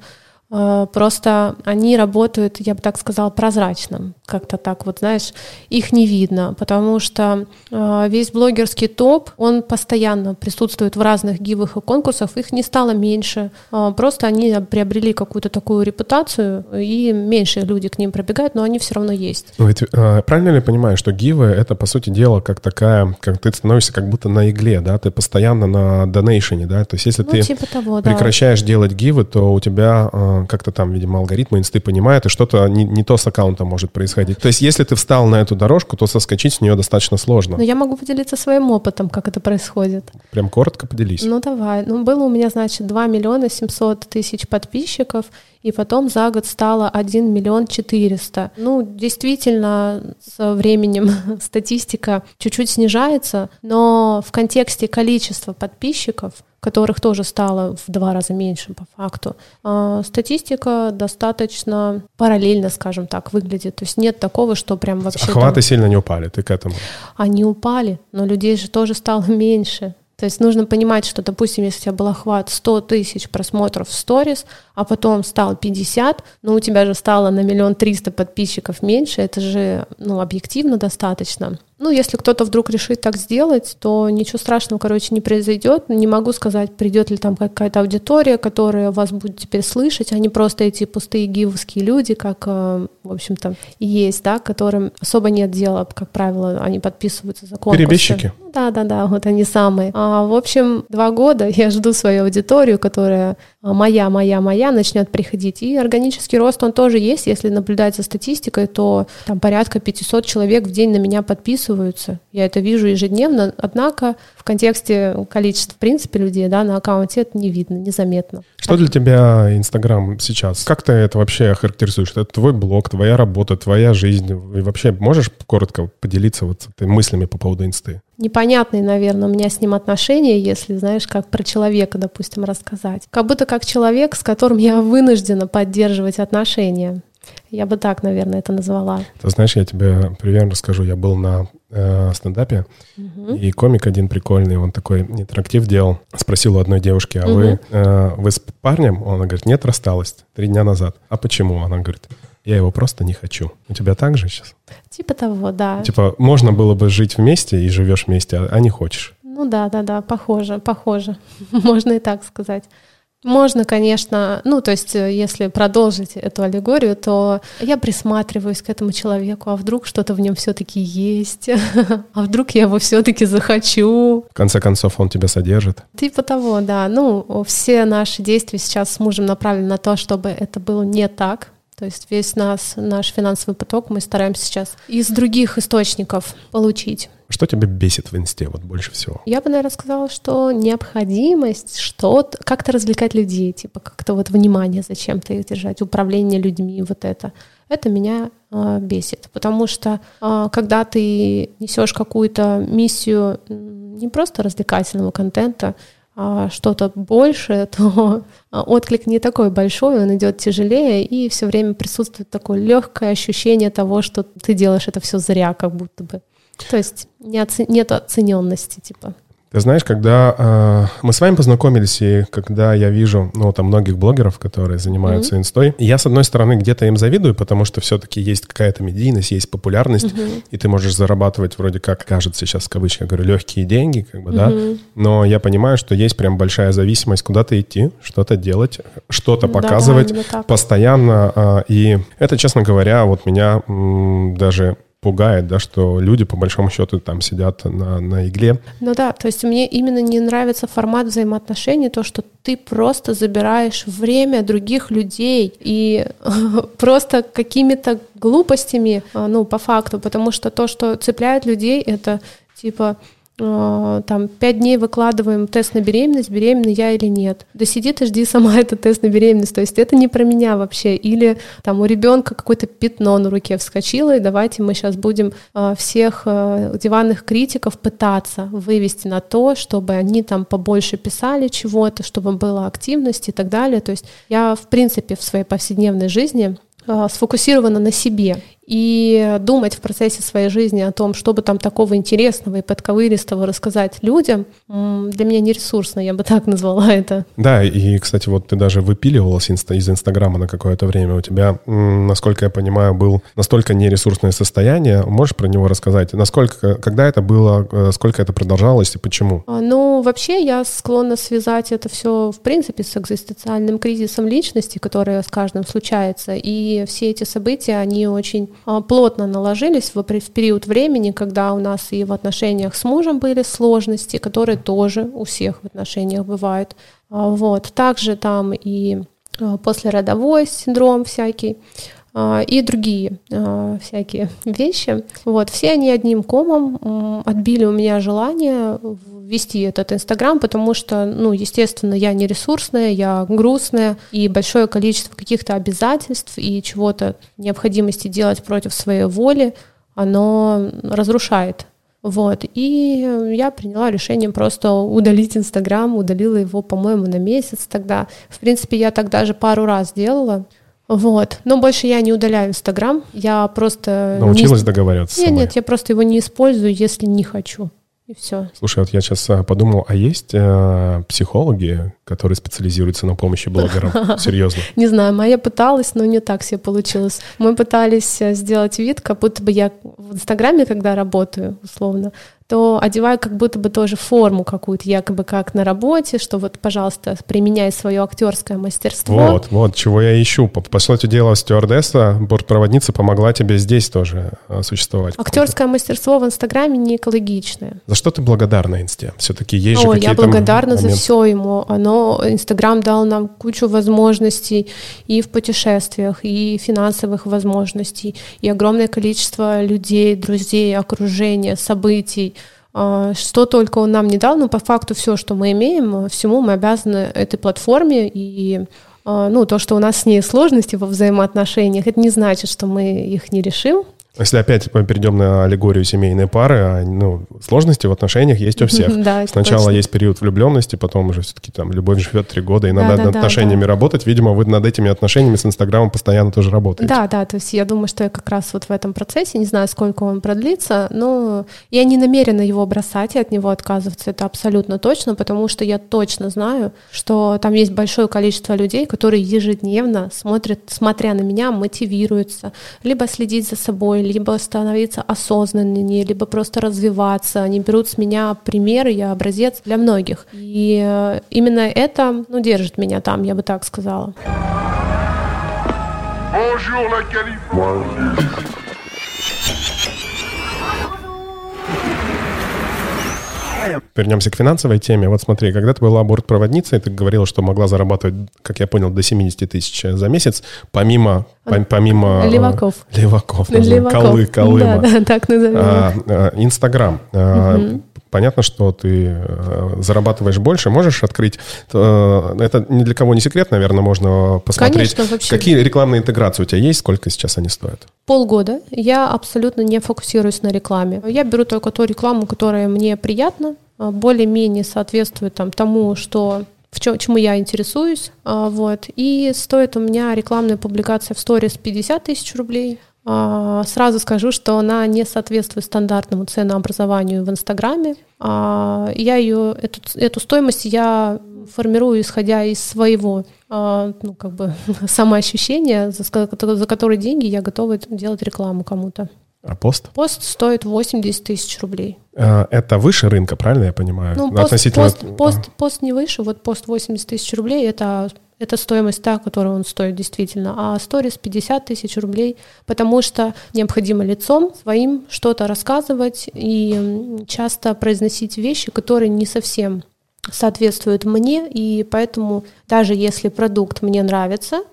Э, просто они работают, я бы так сказала, прозрачно. Как-то так вот, знаешь, их не видно, потому что э, весь блогерский топ, он постоянно присутствует в разных гивах и конкурсах, их не стало меньше. Э, просто они приобрели какую-то такую репутацию, и меньше люди к ним пробегают, но они все равно есть. Ну, ведь, правильно ли я понимаю, что гивы — это, по сути дела, как такая, как ты становишься как будто на игле, да? Ты постоянно на донейшене, да? То есть если ну, ты типа того, прекращаешь да. делать гивы, то у тебя как-то там, видимо, алгоритмы инсты понимают, и что-то не, не то с аккаунтом может происходить. То есть, если ты встал на эту дорожку, то соскочить с нее достаточно сложно. Но я могу поделиться своим опытом, как это происходит. Прям коротко поделись. Ну, давай. Ну, было у меня, значит, 2 миллиона 700 тысяч подписчиков, и потом за год стало 1 миллион 400. Ну, действительно, со временем статистика чуть-чуть снижается, но в контексте количества подписчиков которых тоже стало в два раза меньше по факту. А статистика достаточно параллельно, скажем так, выглядит. То есть нет такого, что прям вообще... Охваты там... сильно не упали, ты к этому? Они упали, но людей же тоже стало меньше. То есть нужно понимать, что, допустим, если у тебя был охват 100 тысяч просмотров в сторис, а потом стал 50, но у тебя же стало на миллион триста подписчиков меньше, это же ну, объективно достаточно. Ну, если кто-то вдруг решит так сделать, то ничего страшного, короче, не произойдет. Не могу сказать, придет ли там какая-то аудитория, которая вас будет теперь слышать, а не просто эти пустые гивовские люди, как, э, в общем-то, и есть, да, которым особо нет дела, как правило, они подписываются за конкурсы. Перебежчики. Да, да, да, вот они самые. А, в общем, два года я жду свою аудиторию, которая моя, моя, моя начнет приходить. И органический рост, он тоже есть. Если наблюдать за статистикой, то там порядка 500 человек в день на меня подписываются. Я это вижу ежедневно. Однако в контексте количества, в принципе, людей да, на аккаунте это не видно, незаметно. Что для тебя Инстаграм сейчас? Как ты это вообще характеризуешь? Это твой блог, твоя работа, твоя жизнь. И вообще можешь коротко поделиться вот этой мыслями по поводу Инсты? непонятные, наверное, у меня с ним отношения, если, знаешь, как про человека, допустим, рассказать. Как будто как человек, с которым я вынуждена поддерживать отношения. Я бы так, наверное, это назвала. Ты знаешь, я тебе примерно расскажу. Я был на э, стендапе, угу. и комик один прикольный, он такой интерактив делал. Спросил у одной девушки, а угу. вы, э, вы с парнем? Он говорит, нет, рассталась три дня назад. А почему? Она говорит, я его просто не хочу. У тебя так же сейчас? Типа того, да. Типа можно было бы жить вместе и живешь вместе, а, а не хочешь. Ну да, да, да, похоже, похоже. Можно и так сказать. Можно, конечно, ну, то есть, э, если продолжить эту аллегорию, то я присматриваюсь к этому человеку, а вдруг что-то в нем все-таки есть, а вдруг я его все-таки захочу. В конце концов, он тебя содержит. Типа того, да. Ну, все наши действия сейчас с мужем направлены на то, чтобы это было не так, то есть весь нас, наш финансовый поток мы стараемся сейчас из других источников получить. Что тебя бесит в инсте вот больше всего? Я бы, наверное, сказала, что необходимость что-то, как-то развлекать людей, типа как-то вот внимание зачем-то их держать, управление людьми, вот это. Это меня э, бесит, потому что э, когда ты несешь какую-то миссию не просто развлекательного контента, а что-то большее, то отклик не такой большой, он идет тяжелее, и все время присутствует такое легкое ощущение того, что ты делаешь это все зря, как будто бы. То есть не оце- нет оцененности, типа. Ты знаешь, когда э, мы с вами познакомились, и когда я вижу, ну, там, многих блогеров, которые занимаются mm-hmm. инстой, я, с одной стороны, где-то им завидую, потому что все-таки есть какая-то медийность, есть популярность, mm-hmm. и ты можешь зарабатывать вроде как, кажется сейчас в кавычках, говорю, легкие деньги, как бы, mm-hmm. да, но я понимаю, что есть прям большая зависимость куда-то идти, что-то делать, что-то показывать да, постоянно, э, и это, честно говоря, вот меня м, даже пугает, да, что люди по большому счету там сидят на, на игле. Ну да, то есть мне именно не нравится формат взаимоотношений, то, что ты просто забираешь время других людей и просто какими-то глупостями, а, ну, по факту, потому что то, что цепляет людей, это типа там пять дней выкладываем тест на беременность, беременна я или нет. Да сиди ты жди сама этот тест на беременность, то есть это не про меня вообще. Или там у ребенка какое-то пятно на руке вскочило, и давайте мы сейчас будем э, всех э, диванных критиков пытаться вывести на то, чтобы они там побольше писали чего-то, чтобы была активность и так далее. То есть я, в принципе, в своей повседневной жизни сфокусирована на себе и думать в процессе своей жизни о том, чтобы там такого интересного и подковыристого рассказать людям, для меня не ресурсно, я бы так назвала это. Да, и, кстати, вот ты даже выпиливалась из Инстаграма на какое-то время. У тебя, насколько я понимаю, был настолько нересурсное состояние. Можешь про него рассказать? Насколько, когда это было, э, сколько это продолжалось и почему? А, ну, вообще я склонна связать это все, в принципе, с экзистенциальным кризисом личности, который с каждым случается. И все эти события, они очень плотно наложились в период времени, когда у нас и в отношениях с мужем были сложности, которые тоже у всех в отношениях бывают. А, вот. Также там и а, послеродовой синдром всякий и другие всякие вещи. Вот, все они одним комом отбили у меня желание вести этот Инстаграм, потому что, ну, естественно, я не ресурсная, я грустная, и большое количество каких-то обязательств и чего-то необходимости делать против своей воли, оно разрушает. Вот, и я приняла решение просто удалить Инстаграм, удалила его, по-моему, на месяц тогда. В принципе, я так даже пару раз делала, вот. Но больше я не удаляю Инстаграм. Я просто... Научилась не... договариваться Нет, нет, я просто его не использую, если не хочу. И все. Слушай, вот я сейчас а, подумал, а есть э, психологи, которые специализируются на помощи блогерам? Серьезно? Не знаю, моя пыталась, но не так себе получилось. Мы пытались э, сделать вид, как будто бы я в Инстаграме, когда работаю, условно, то одеваю как будто бы тоже форму какую-то, якобы как на работе, что вот, пожалуйста, применяй свое актерское мастерство. Вот, вот, чего я ищу. По, по сути дела, стюардесса, бортпроводница помогла тебе здесь тоже а, существовать. Актерское мастерство в Инстаграме не экологичное. За что ты благодарна Инсте? Все-таки есть же О, какие-то я благодарна моменты. за все ему. Оно, Инстаграм дал нам кучу возможностей и в путешествиях, и финансовых возможностей, и огромное количество людей, друзей, окружения, событий. А, что только он нам не дал, но по факту все, что мы имеем, всему мы обязаны этой платформе и а, ну, то, что у нас с ней сложности во взаимоотношениях, это не значит, что мы их не решим. Если опять перейдем на аллегорию семейной пары, а, ну, сложности в отношениях есть у всех. Да, Сначала есть период влюбленности, потом уже все-таки там любовь живет три года, и да, надо да, над да, отношениями да. работать. Видимо, вы над этими отношениями с Инстаграмом постоянно тоже работаете. Да, да, то есть я думаю, что я как раз вот в этом процессе, не знаю, сколько он продлится, но я не намерена его бросать и от него отказываться, это абсолютно точно, потому что я точно знаю, что там есть большое количество людей, которые ежедневно смотрят, смотря на меня, мотивируются, либо следить за собой, либо становиться осознаннее, либо просто развиваться. Они берут с меня примеры, я образец для многих. И э, именно это ну, держит меня там, я бы так сказала. Bonjour, la Вернемся к финансовой теме. Вот смотри, когда ты была бортпроводницей, ты говорила, что могла зарабатывать, как я понял, до 70 тысяч за месяц, помимо... помимо э, Леваков. Леваков. Леваков. Колы, колыма. Да, да, так назовем. А, а, Инстаграм. Угу. Понятно, что ты э, зарабатываешь больше. Можешь открыть... Это ни для кого не секрет, наверное, можно посмотреть. Конечно, вообще. Какие рекламные интеграции у тебя есть? Сколько сейчас они стоят? Полгода. Я абсолютно не фокусируюсь на рекламе. Я беру только ту рекламу, которая мне приятна, а, более-менее соответствует там, тому, что в чем, чему я интересуюсь. А, вот. И стоит у меня рекламная публикация в сторис 50 тысяч рублей. А, сразу скажу, что она не соответствует стандартному ценообразованию в Инстаграме. Я ее, эту, эту стоимость я формирую, исходя из своего ну, как бы, самоощущения, за, за которые деньги я готова делать рекламу кому-то. А пост? Пост стоит 80 тысяч рублей. А, это выше рынка, правильно я понимаю? Ну, пост, Относительно... пост, пост, пост не выше, вот пост 80 тысяч рублей, это, это стоимость та, которую он стоит действительно, а сторис 50 тысяч рублей, потому что необходимо лицом своим что-то рассказывать и часто произносить вещи, которые не совсем соответствуют мне, и поэтому даже если продукт мне нравится, а,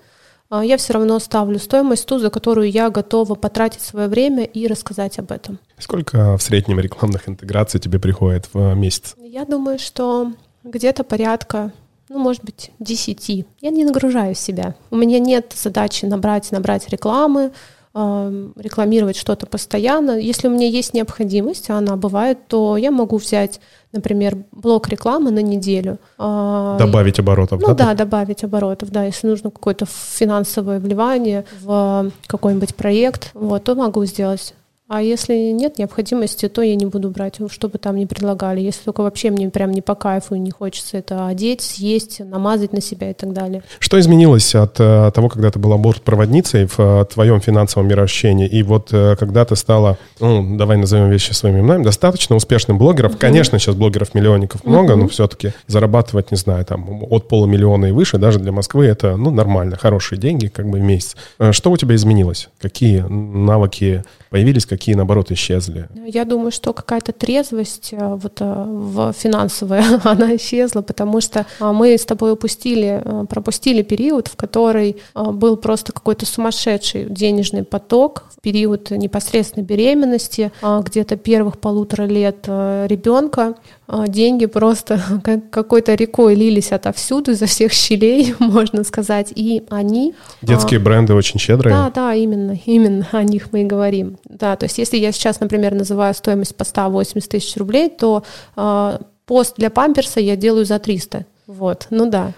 я все равно ставлю стоимость ту, за которую я готова потратить свое время и рассказать об этом. Сколько в среднем рекламных интеграций тебе приходит в месяц? Я думаю, что где-то порядка ну, может быть, 10. Я не нагружаю себя. У меня нет задачи набрать, набрать рекламы, рекламировать что-то постоянно. Если у меня есть необходимость, а она бывает, то я могу взять, например, блок рекламы на неделю. А, добавить оборотов, ну, да? да, добавить оборотов, да. Если нужно какое-то финансовое вливание в какой-нибудь проект, вот, то могу сделать. А если нет необходимости, то я не буду брать, что бы там ни предлагали. Если только вообще мне прям не по кайфу и не хочется это одеть, съесть, намазать на себя и так далее. Что изменилось от э, того, когда ты была бортпроводницей в э, твоем финансовом мироощущении? И вот э, когда ты стала, ну, давай назовем вещи своими именами, достаточно успешным блогером. Uh-huh. Конечно, сейчас блогеров-миллионников много, uh-huh. но все-таки зарабатывать, не знаю, там от полумиллиона и выше, даже для Москвы это, ну, нормально, хорошие деньги как бы в месяц. Что у тебя изменилось? Какие навыки появились, какие, наоборот, исчезли? Я думаю, что какая-то трезвость э, вот э, в финансовая, она исчезла, потому что а, мы с тобой упустили, э, пропустили период, в который был просто какой-то сумасшедший денежный поток, период непосредственной беременности, а, где-то первых полутора лет ребенка, деньги просто как какой-то рекой лились отовсюду, изо всех щелей, можно сказать, и они... Детские а, бренды очень щедрые. Да, да, именно, именно о них мы и говорим. Да, то есть если я сейчас, например, называю стоимость поста 80 тысяч рублей, то э, пост для памперса я делаю за 300. Вот, ну да.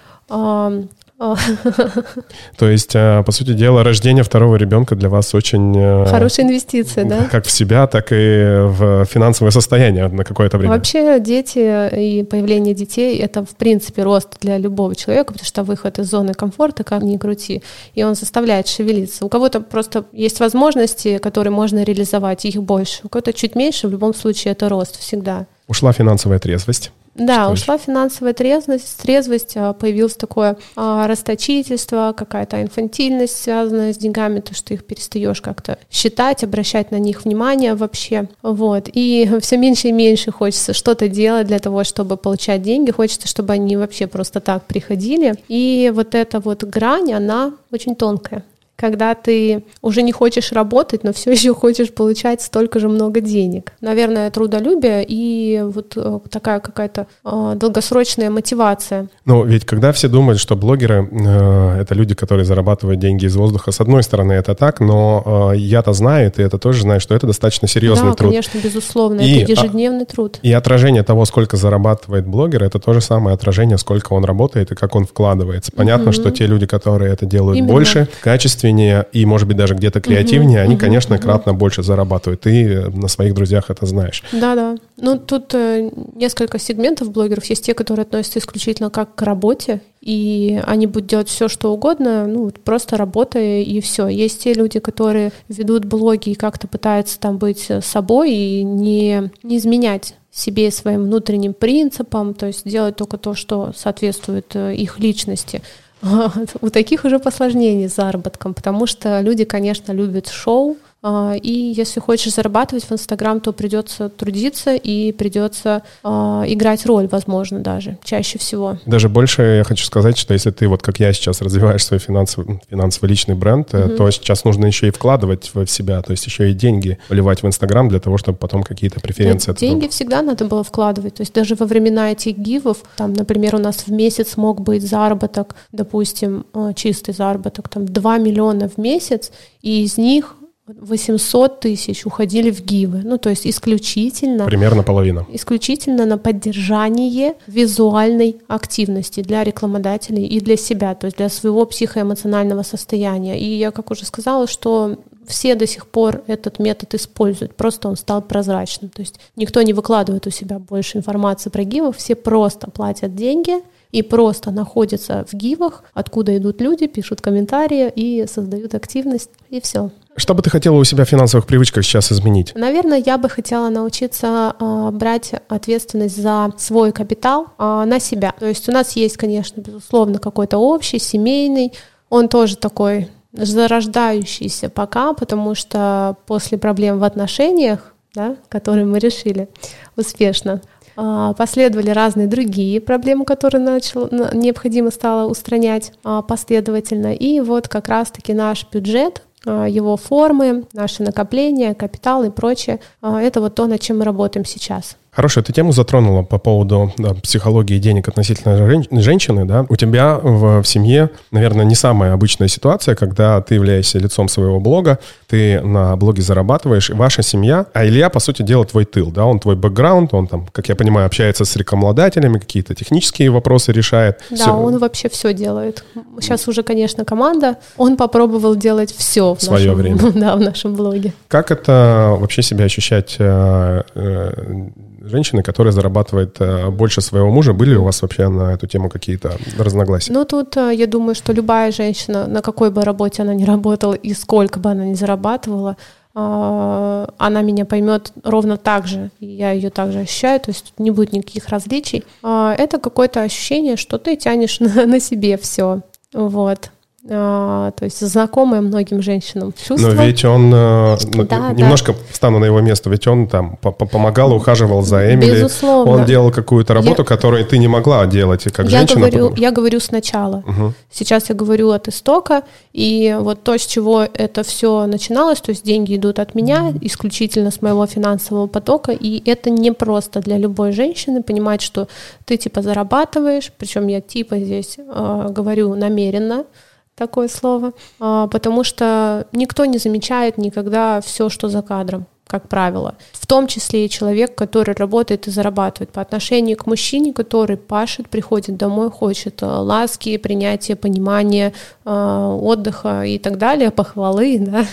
То есть, э, по сути дела, рождение второго ребенка для вас очень... Э, Хорошая инвестиция, да? Как в себя, так и в финансовое состояние на какое-то время. Вообще дети и появление детей — это, в принципе, рост для любого человека, потому что выход из зоны комфорта, как ни крути, и он заставляет шевелиться. У кого-то просто есть возможности, которые можно реализовать, их больше. У кого-то чуть меньше, в любом случае это рост всегда. Ушла финансовая трезвость. Да, что ушла финансовая трезвость, трезвость, а, появилось такое а, расточительство, какая-то инфантильность, связанная с деньгами, то, что их перестаешь как-то считать, обращать на них внимание вообще. Вот. И все меньше и меньше хочется что-то делать для того, чтобы получать деньги, хочется, чтобы они вообще просто так приходили. И вот эта вот грань, она очень тонкая когда ты уже не хочешь работать, но все еще хочешь получать столько же много денег. Наверное, трудолюбие и вот э, такая какая-то э, долгосрочная мотивация. Ну, ведь когда все думают, что блогеры э, это люди, которые зарабатывают деньги из воздуха, с одной стороны, это так, но э, я-то знаю, ты это тоже знаешь, что это достаточно серьезный да, труд. конечно, безусловно, и, это ежедневный труд. И отражение того, сколько зарабатывает блогер, это то же самое отражение, сколько он работает и как он вкладывается. Понятно, угу. что те люди, которые это делают Именно. больше, качественнее, качественнее и, может быть, даже где-то креативнее, угу, они, угу, конечно, угу. кратно больше зарабатывают. Ты на своих друзьях это знаешь. Да-да. Ну, тут э, несколько сегментов блогеров. Есть те, которые относятся исключительно как к работе, и они будут делать все, что угодно, ну, просто работая, и все. Есть те люди, которые ведут блоги и как-то пытаются там быть собой и не, не изменять себе своим внутренним принципам, то есть делать только то, что соответствует э, их личности. У таких уже посложнее с заработком, потому что люди, конечно, любят шоу, и если хочешь зарабатывать в Инстаграм, то придется трудиться и придется э, играть роль, возможно, даже чаще всего. Даже больше я хочу сказать, что если ты вот как я сейчас развиваешь свой финансовый, финансовый личный бренд, угу. то сейчас нужно еще и вкладывать в себя, то есть еще и деньги вливать в Инстаграм для того, чтобы потом какие-то преференции. Да, деньги всегда надо было вкладывать, то есть даже во времена этих гивов, там, например, у нас в месяц мог быть заработок, допустим, э, чистый заработок, там 2 миллиона в месяц, и из них 800 тысяч уходили в ГИВы. Ну, то есть исключительно... Примерно половина. Исключительно на поддержание визуальной активности для рекламодателей и для себя, то есть для своего психоэмоционального состояния. И я, как уже сказала, что все до сих пор этот метод используют, просто он стал прозрачным. То есть никто не выкладывает у себя больше информации про гивов, все просто платят деньги и просто находятся в гивах, откуда идут люди, пишут комментарии и создают активность, и все. Что бы ты хотела у себя в финансовых привычках сейчас изменить? Наверное, я бы хотела научиться э, брать ответственность за свой капитал э, на себя. То есть у нас есть, конечно, безусловно, какой-то общий, семейный, он тоже такой зарождающийся пока, потому что после проблем в отношениях, да, которые мы решили успешно, А, последовали разные другие проблемы, которые начал, необходимо стало устранять последовательно. И вот как раз-таки наш бюджет его формы, наши накопления, капитал и прочее. Это вот то, над чем мы работаем сейчас. Хорошо, ты тему затронула по поводу да, психологии денег относительно жен- женщины, да? У тебя в, в семье, наверное, не самая обычная ситуация, когда ты являешься лицом своего блога, ты на блоге зарабатываешь, и ваша семья, а Илья, по сути дела, твой тыл, да? Он твой бэкграунд, он там, как я понимаю, общается с рекламодателями, какие-то технические вопросы решает. Да, все. он вообще все делает. Сейчас уже, конечно, команда. Он попробовал делать все в, в свое нашем, время. Да, в нашем блоге. Как это вообще себя ощущать э, э, женщины, которая зарабатывает э, больше своего мужа. Были ли у вас вообще на эту тему какие-то разногласия? Ну, тут э, я думаю, что любая женщина, на какой бы работе она ни работала и сколько бы она ни зарабатывала, э, она меня поймет ровно так же, и я ее также ощущаю, то есть не будет никаких различий. Это какое-то ощущение, что ты тянешь на себе все. Вот. А, то есть знакомое многим женщинам чувство. Но ведь он, э, ну, да, немножко да. встану на его место, ведь он там помогал, ухаживал за Эмили. Безусловно. Он делал какую-то работу, я, которую ты не могла делать как я женщина. Говорю, потому... я говорю сначала. Угу. Сейчас я говорю от истока, и вот то, с чего это все начиналось, то есть деньги идут от меня, исключительно с моего финансового потока, и это не просто для любой женщины понимать, что ты типа зарабатываешь, причем я типа здесь э, говорю намеренно, такое слово, а, потому что никто не замечает никогда все, что за кадром как правило. В том числе и человек, который работает и зарабатывает по отношению к мужчине, который пашет, приходит домой, хочет а, ласки, принятия, понимания, а, отдыха и так далее, похвалы, да.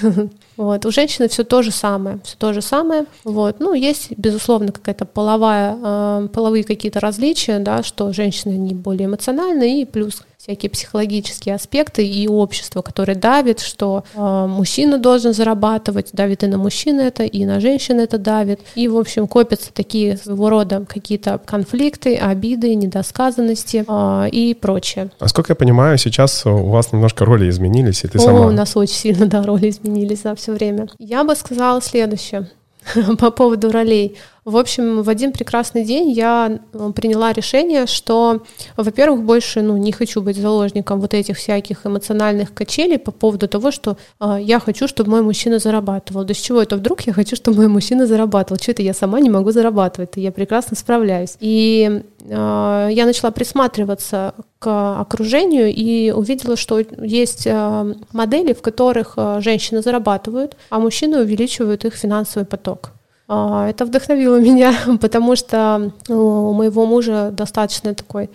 Вот. У женщины все то же самое, все то же самое. Вот. Ну, есть, безусловно, какая-то половая, половые какие-то различия, да, что женщины не более эмоциональны, и плюс всякие психологические аспекты и общество, которое давит, что э, мужчина должен зарабатывать, давит и на мужчин это, и на женщин это давит. И, в общем, копятся такие своего рода какие-то конфликты, обиды, недосказанности э, и прочее. А сколько я понимаю, сейчас у вас немножко роли изменились, и ты О, сама... у нас очень сильно, да, роли изменились за все время. Я бы сказала следующее по поводу ролей. В общем, в один прекрасный день я э, приняла решение, что, во-первых, больше ну, не хочу быть заложником вот этих всяких эмоциональных качелей по поводу того, что э, я хочу, чтобы мой мужчина зарабатывал. Да с чего это вдруг я хочу, чтобы мой мужчина зарабатывал? Что это я сама не могу зарабатывать? Я прекрасно справляюсь. И э, я начала присматриваться к окружению и увидела, что есть э, модели, в которых э, женщины зарабатывают, а мужчины увеличивают их финансовый поток. А, это вдохновило меня, потому что у моего мужа достаточно такой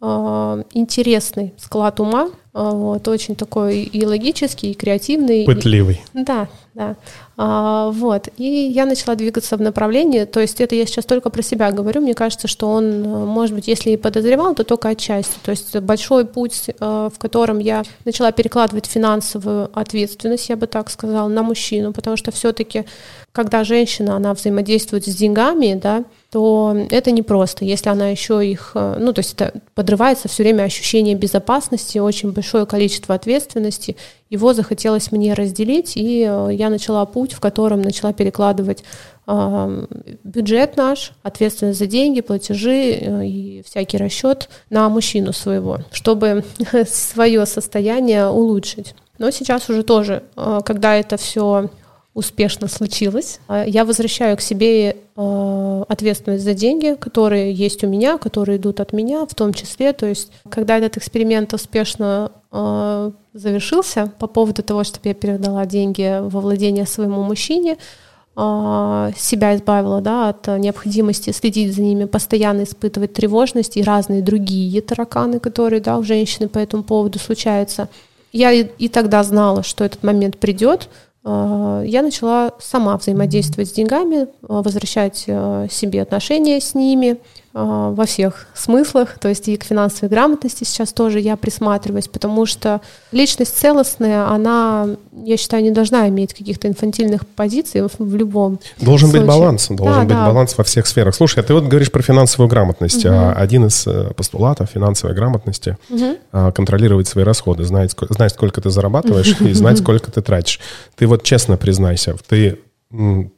а, интересный склад ума, вот, очень такой и логический, и креативный. Пытливый. И, да, да. А, вот. И я начала двигаться в направлении, то есть это я сейчас только про себя говорю, мне кажется, что он, может быть, если и подозревал, то только отчасти. То есть большой путь, в котором я начала перекладывать финансовую ответственность, я бы так сказала, на мужчину, потому что все-таки когда женщина, она взаимодействует с деньгами, да, то это непросто. Если она еще их, э, ну, то есть это подрывается все время ощущение безопасности, очень большое количество ответственности. Его захотелось мне разделить, и э, я начала путь, в котором начала перекладывать э, бюджет наш, ответственность за деньги, платежи и всякий расчет на мужчину своего, чтобы свое состояние улучшить. Но сейчас уже тоже, когда это все успешно случилось. А я возвращаю к себе э, ответственность за деньги, которые есть у меня, которые идут от меня, в том числе. То есть, когда этот эксперимент успешно э, завершился по поводу того, чтобы я передала деньги во владение своему мужчине, себя избавила да, от необходимости следить за ними, постоянно испытывать тревожность и разные другие тараканы, которые да, у женщины по этому поводу случаются. Я и, и тогда знала, что этот момент придет, я начала сама взаимодействовать с деньгами, э, возвращать э, себе отношения с ними, во всех смыслах, то есть и к финансовой грамотности сейчас тоже я присматриваюсь, потому что личность целостная, она, я считаю, не должна иметь каких-то инфантильных позиций в любом Должен случае. быть баланс, должен да, быть да. баланс во всех сферах. Слушай, а ты вот говоришь про финансовую грамотность. Угу. Один из э, постулатов финансовой грамотности угу. контролировать свои расходы, знать, знать, сколько ты зарабатываешь и знать, сколько ты тратишь. Ты вот честно признайся, ты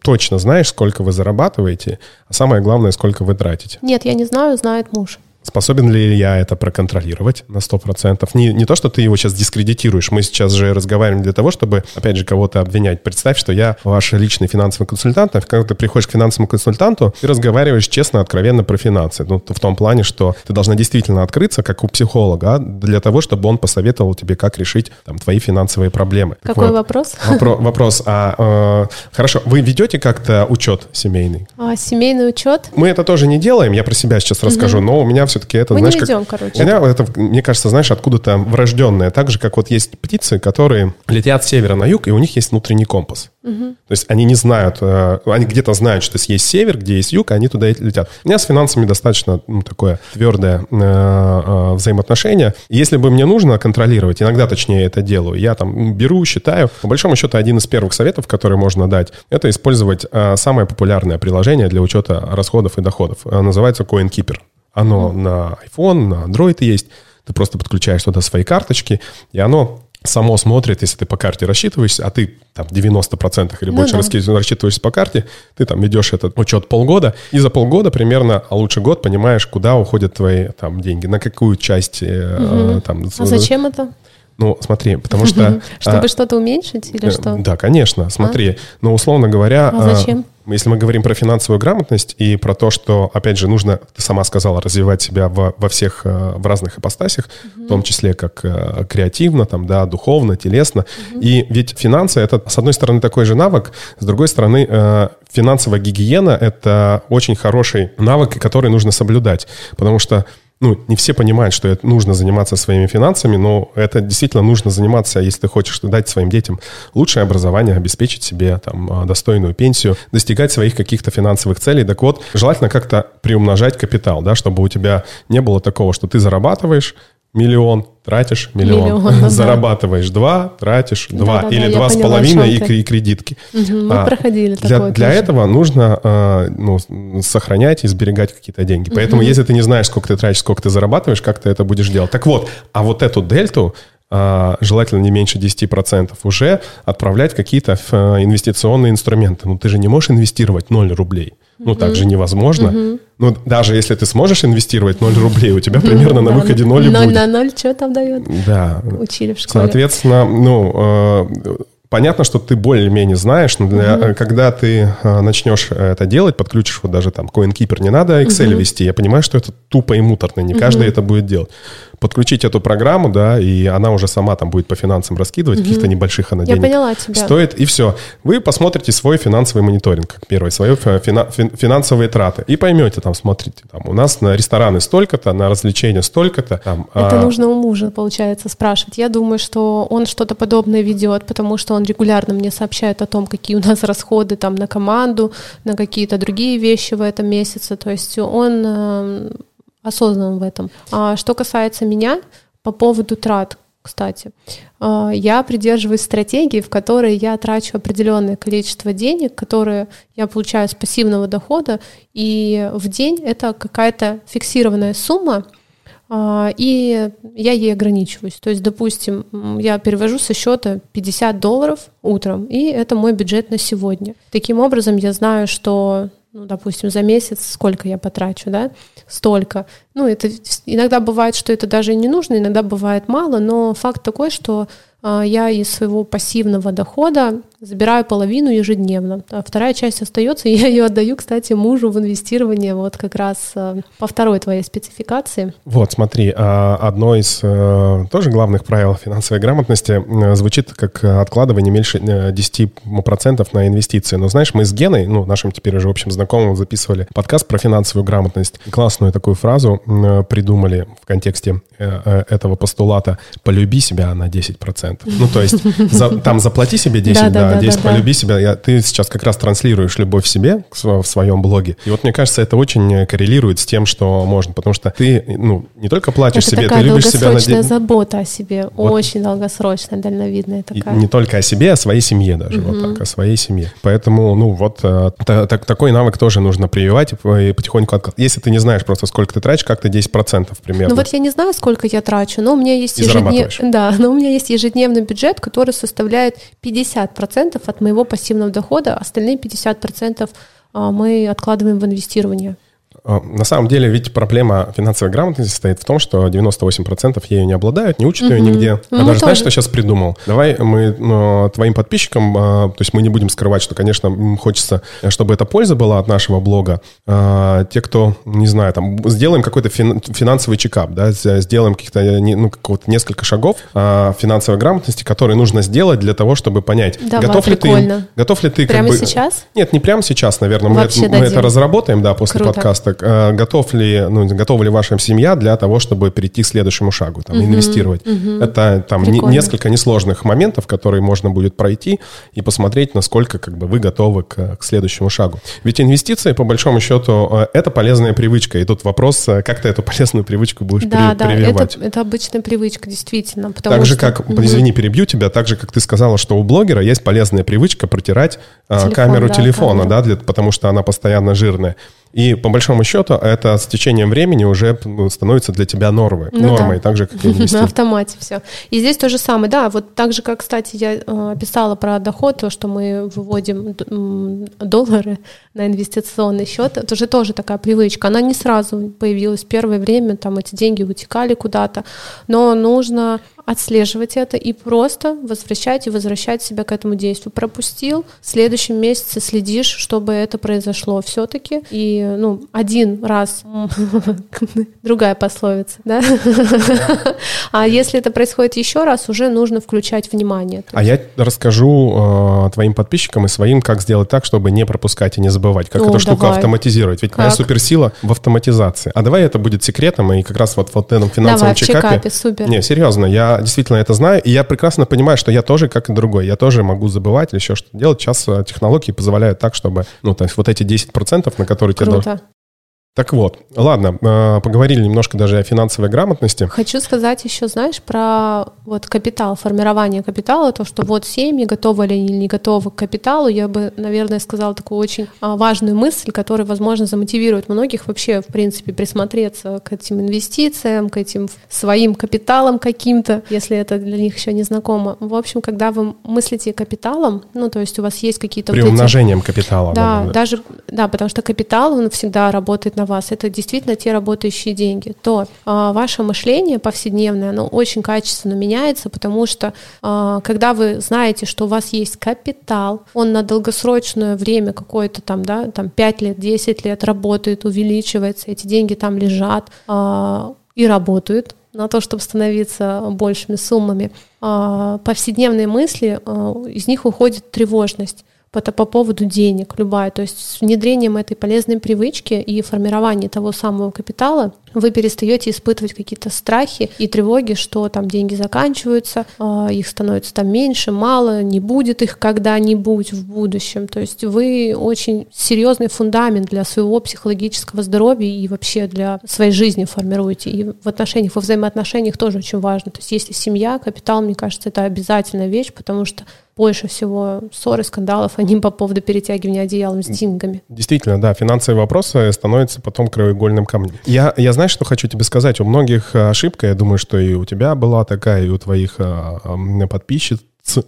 точно знаешь, сколько вы зарабатываете, а самое главное, сколько вы тратите? Нет, я не знаю, знает муж. Способен ли я это проконтролировать на 100%? Не, не то, что ты его сейчас дискредитируешь. Мы сейчас же разговариваем для того, чтобы, опять же, кого-то обвинять. Представь, что я ваш личный финансовый консультант, а когда ты приходишь к финансовому консультанту, ты разговариваешь честно, откровенно про финансы. Ну, в том плане, что ты должна действительно открыться, как у психолога, для того, чтобы он посоветовал тебе, как решить там, твои финансовые проблемы. Какой вот, вопрос? Вопро- вопрос. А, э, хорошо, вы ведете как-то учет семейный? А, семейный учет? Мы это тоже не делаем, я про себя сейчас расскажу, угу. но у меня все-таки это, Мы знаешь, не ведем, как... короче. Это, мне кажется, знаешь, откуда-то врожденное. Так же, как вот есть птицы, которые летят с севера на юг, и у них есть внутренний компас. Угу. То есть они не знают, э, они где-то знают, что есть север, где есть юг, а они туда и летят. У меня с финансами достаточно ну, такое твердое э, э, взаимоотношение. Если бы мне нужно контролировать, иногда точнее это делаю, я там беру, считаю. По большому счету, один из первых советов, которые можно дать, это использовать самое популярное приложение для учета расходов и доходов. Называется CoinKeeper. Оно mm-hmm. на iPhone, на Android есть. Ты просто подключаешь туда свои карточки, и оно само смотрит, если ты по карте рассчитываешься, а ты там 90% или ну больше да. рассчитываешься по карте, ты там ведешь этот учет полгода, и за полгода примерно, а лучше год, понимаешь, куда уходят твои там деньги, на какую часть угу. там... А зачем это? Ну, смотри, потому что... Чтобы а, что-то уменьшить или что? Да, конечно, смотри. А? Но, условно говоря... А зачем? Если мы говорим про финансовую грамотность и про то, что, опять же, нужно, ты сама сказала, развивать себя во, во всех, э, в разных ипостасях, в том числе как э, креативно, там, да, духовно, телесно. И ведь финансы — это, с одной стороны, такой же навык, с другой стороны, э, финансовая гигиена — это очень хороший навык, который нужно соблюдать, потому что ну, не все понимают, что это нужно заниматься своими финансами, но это действительно нужно заниматься, если ты хочешь дать своим детям лучшее образование, обеспечить себе там а, достойную пенсию, достигать своих каких-то финансовых целей. Так вот, желательно как-то приумножать капитал, да, чтобы у тебя не было такого, что ты зарабатываешь, миллион, тратишь миллион, миллион ну зарабатываешь два, тратишь два, да, или да, два с половиной и, и кредитки. Угу, мы а, проходили для, такое. Для тоже. этого нужно э, ну, сохранять и сберегать какие-то деньги. Угу. Поэтому, если ты не знаешь, сколько ты тратишь, сколько ты зарабатываешь, как ты это будешь делать. Так вот, а вот эту дельту э, желательно не меньше 10%, уже отправлять какие-то э, инвестиционные инструменты. Ну, ты же не можешь инвестировать 0 рублей. Ну, так же невозможно. Угу. Ну, даже если ты сможешь инвестировать 0 рублей, у тебя примерно на выходе 0 и будет. 0 на 0 что там дает? Да. Учили в школе. Соответственно, ну, э, понятно, что ты более-менее знаешь, но для, угу. когда ты э, начнешь это делать, подключишь вот даже там CoinKeeper, не надо Excel угу. вести, я понимаю, что это тупо и муторно, не угу. каждый это будет делать подключить эту программу, да, и она уже сама там будет по финансам раскидывать, угу. каких-то небольших она Я денег поняла тебя. стоит, и все. Вы посмотрите свой финансовый мониторинг, как первый, свои фина, финансовые траты, и поймете, там, смотрите, там, у нас на рестораны столько-то, на развлечения столько-то. Там, Это а... нужно у мужа, получается, спрашивать. Я думаю, что он что-то подобное ведет, потому что он регулярно мне сообщает о том, какие у нас расходы там на команду, на какие-то другие вещи в этом месяце. То есть он эм, осознан в этом. А что касается меня, по поводу трат, кстати, а, я придерживаюсь стратегии, в которой я трачу определенное количество денег, которые я получаю с пассивного дохода, и в день это какая-то фиксированная сумма, и я ей ограничиваюсь. То есть, допустим, я перевожу со счета 50 долларов утром, и это мой бюджет на сегодня. Таким образом, я знаю, что ну, допустим, за месяц сколько я потрачу, да, столько. Ну, это иногда бывает, что это даже не нужно, иногда бывает мало, но факт такой, что а, я из своего пассивного дохода забираю половину ежедневно, а вторая часть остается, и я ее отдаю, кстати, мужу в инвестирование вот как раз а, по второй твоей спецификации. Вот, смотри, а, одно из э, тоже главных правил финансовой грамотности э, звучит как откладывание меньше 10% э, на инвестиции. Но знаешь, мы с Геной, ну, нашим теперь уже общим знакомым, записывали подкаст про финансовую грамотность. Классную такую фразу придумали в контексте этого постулата «полюби себя на 10%». Ну, то есть за, там заплати себе 10, да, да, 10 да, полюби да. себя. Я, ты сейчас как раз транслируешь любовь себе в своем блоге. И вот мне кажется, это очень коррелирует с тем, что можно, потому что ты, ну, не только платишь это себе, ты любишь себя на долгосрочная забота о себе, вот. очень долгосрочная, дальновидная такая. И не только о себе, а о своей семье даже, угу. вот так, о своей семье. Поэтому, ну, вот э, так, такой навык тоже нужно прививать и потихоньку откладывать. Если ты не знаешь просто, сколько ты тратишь, как-то 10% примерно. Ну вот я не знаю, сколько я трачу, но у меня есть ежедневно... Да, но у меня есть ежедневный бюджет, который составляет 50% 50% от моего пассивного дохода, остальные 50% а, мы откладываем в инвестирование. А, на самом деле, ведь проблема финансовой грамотности состоит в том, что 98% ею не обладают, не учат ее угу. нигде. Ну, а даже знаешь, что сейчас придумал? Давай мы ну, твоим подписчикам, а, то есть мы не будем скрывать, что, конечно, хочется, чтобы эта польза была от нашего блога. А, те, кто, не знаю, там, сделаем какой-то финансовый чекап, да, сделаем каких-то, ну, какого-то несколько шагов финансовой грамотности, которые нужно сделать для того, чтобы понять, Давай, готов прикольно. ли ты, готов ли ты, прямо как бы, сейчас? Нет, не прямо сейчас, наверное, мы, это, мы это разработаем, да, после Круто. подкаста Э, готов ли, ну, готова ли ваша семья для того, чтобы перейти к следующему шагу, там, угу, инвестировать. Угу. Это там не, несколько несложных моментов, которые можно будет пройти и посмотреть, насколько как бы вы готовы к, к следующему шагу. Ведь инвестиции, по большому счету, э, это полезная привычка. И тут вопрос, э, как ты эту полезную привычку будешь да, при, да, прививать. Это, это обычная привычка, действительно. так же, что... как, угу. извини, перебью тебя, так же, как ты сказала, что у блогера есть полезная привычка протирать Телефон, камеру да, телефона, камеру. да, для, потому что она постоянно жирная. И по большому счету это с течением времени уже ну, становится для тебя нормой, ну, нормой, да. так же, как и На автомате все. И здесь то же самое, да, вот так же, как, кстати, я э, писала про доход, то, что мы выводим доллары на инвестиционный счет, это же тоже такая привычка. Она не сразу появилась. Первое время там эти деньги утекали куда-то, но нужно отслеживать это и просто возвращать и возвращать себя к этому действию. Пропустил, в следующем месяце следишь, чтобы это произошло все-таки. И, ну, один раз, другая пословица, да? А если это происходит еще раз, уже нужно включать внимание. А я расскажу э, твоим подписчикам и своим, как сделать так, чтобы не пропускать и не забывать, как эту штуку автоматизировать. Ведь моя суперсила в автоматизации. А давай это будет секретом, и как раз вот в этом финансовом чекапе. супер. Не, серьезно, я действительно это знаю, и я прекрасно понимаю, что я тоже, как и другой, я тоже могу забывать или еще что-то делать. Сейчас э, технологии позволяют так, чтобы, ну, то есть вот эти 10%, на которые Круто. тебе должны... Так вот, ладно, э, поговорили немножко даже о финансовой грамотности. Хочу сказать еще, знаешь, про вот капитал, формирование капитала, то, что вот семьи готовы или не готовы к капиталу, я бы, наверное, сказала такую очень а, важную мысль, которая, возможно, замотивирует многих вообще, в принципе, присмотреться к этим инвестициям, к этим своим капиталам каким-то, если это для них еще не знакомо. В общем, когда вы мыслите капиталом, ну, то есть у вас есть какие-то... Приумножением вот эти... капитала. Да, да, даже, да, потому что капитал, он всегда работает на на вас, это действительно те работающие деньги, то а, ваше мышление повседневное, оно очень качественно меняется, потому что а, когда вы знаете, что у вас есть капитал, он на долгосрочное время какое-то там, да, там 5 лет, 10 лет работает, увеличивается, эти деньги там лежат а, и работают, на то, чтобы становиться большими суммами. Повседневные мысли, из них уходит тревожность по, по поводу денег, любая. То есть с внедрением этой полезной привычки и формированием того самого капитала вы перестаете испытывать какие-то страхи и тревоги, что там деньги заканчиваются, а, их становится там меньше, мало, не будет их когда-нибудь в будущем. То есть вы очень серьезный фундамент для своего психологического здоровья и вообще для своей жизни формируете. И в отношениях, во взаимоотношениях тоже очень важно. То есть если семья, капитал, мне кажется, это обязательная вещь, потому что больше всего ссор и скандалов, они по поводу перетягивания одеялом с деньгами. Действительно, да, финансовые вопросы становятся потом краеугольным камнем. Я, я знаешь, что хочу тебе сказать? У многих ошибка, я думаю, что и у тебя была такая, и у твоих а, а, подписчиц,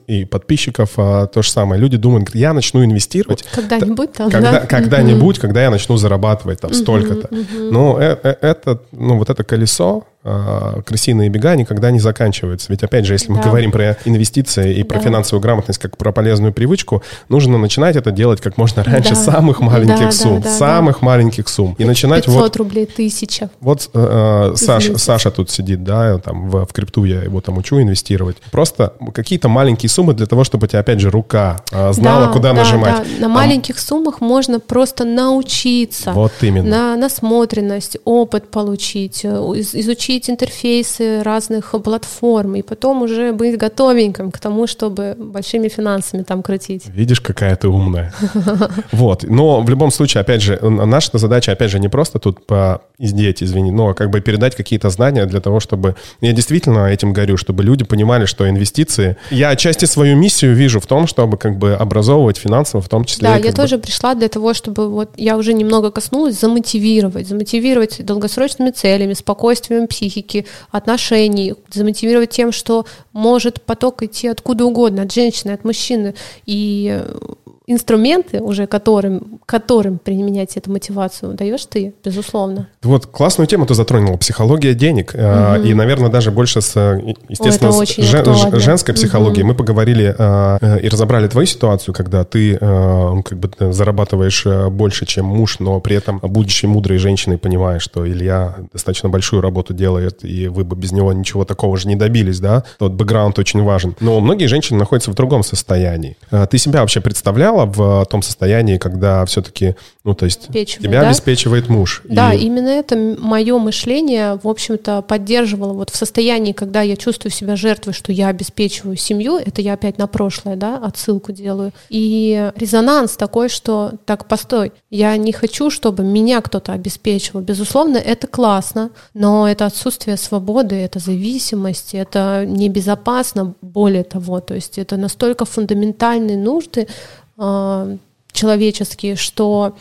и подписчиков а, то же самое. Люди думают, я начну инвестировать. Когда-нибудь там, когда, да? Когда-нибудь, когда я начну зарабатывать там столько-то. Но э, э, это, ну, вот это колесо, крысиные бега никогда не заканчиваются. Ведь, опять же, если да. мы говорим про инвестиции и про да. финансовую грамотность как про полезную привычку, нужно начинать это делать как можно раньше да. самых маленьких да, сумм. Да, да, самых да. маленьких сумм. И начинать 500 вот... рублей, тысяча. Вот э, э Саша, Саша тут сидит, да, там в, в крипту я его там учу инвестировать. Просто какие-то маленькие суммы для того, чтобы у тебя, опять же, рука э, знала, да, куда да, нажимать. Да. На а... маленьких суммах можно просто научиться. Вот именно. На насмотренность, опыт получить, э, изучить изучить интерфейсы разных платформ и потом уже быть готовеньким к тому, чтобы большими финансами там крутить. Видишь, какая ты умная. Вот. Но в любом случае, опять же, наша задача, опять же, не просто тут по издеть, извини, но как бы передать какие-то знания для того, чтобы... Я действительно этим горю, чтобы люди понимали, что инвестиции... Я отчасти свою миссию вижу в том, чтобы как бы образовывать финансово, в том числе. Да, я тоже пришла для того, чтобы вот я уже немного коснулась, замотивировать, замотивировать долгосрочными целями, спокойствием психики, отношений, замотивировать тем, что может поток идти откуда угодно, от женщины, от мужчины, и инструменты уже, которым, которым применять эту мотивацию, даешь ты, безусловно. Вот классную тему ты затронула, психология денег. Угу. И, наверное, даже больше с, естественно, Ой, с жен, женской психологией. Угу. Мы поговорили а, э, и разобрали твою ситуацию, когда ты а, как бы зарабатываешь больше, чем муж, но при этом, будучи мудрой женщиной, понимаешь, что Илья достаточно большую работу делает, и вы бы без него ничего такого же не добились, да? Тот бэкграунд очень важен. Но многие женщины находятся в другом состоянии. Ты себя вообще представлял стояла в том состоянии, когда все-таки, ну, то есть тебя да? обеспечивает муж. Да, и... именно это мое мышление, в общем-то, поддерживало вот в состоянии, когда я чувствую себя жертвой, что я обеспечиваю семью, это я опять на прошлое, да, отсылку делаю. И резонанс такой, что так, постой, я не хочу, чтобы меня кто-то обеспечивал. Безусловно, это классно, но это отсутствие свободы, это зависимость, это небезопасно, более того, то есть это настолько фундаментальные нужды, э, человеческие, что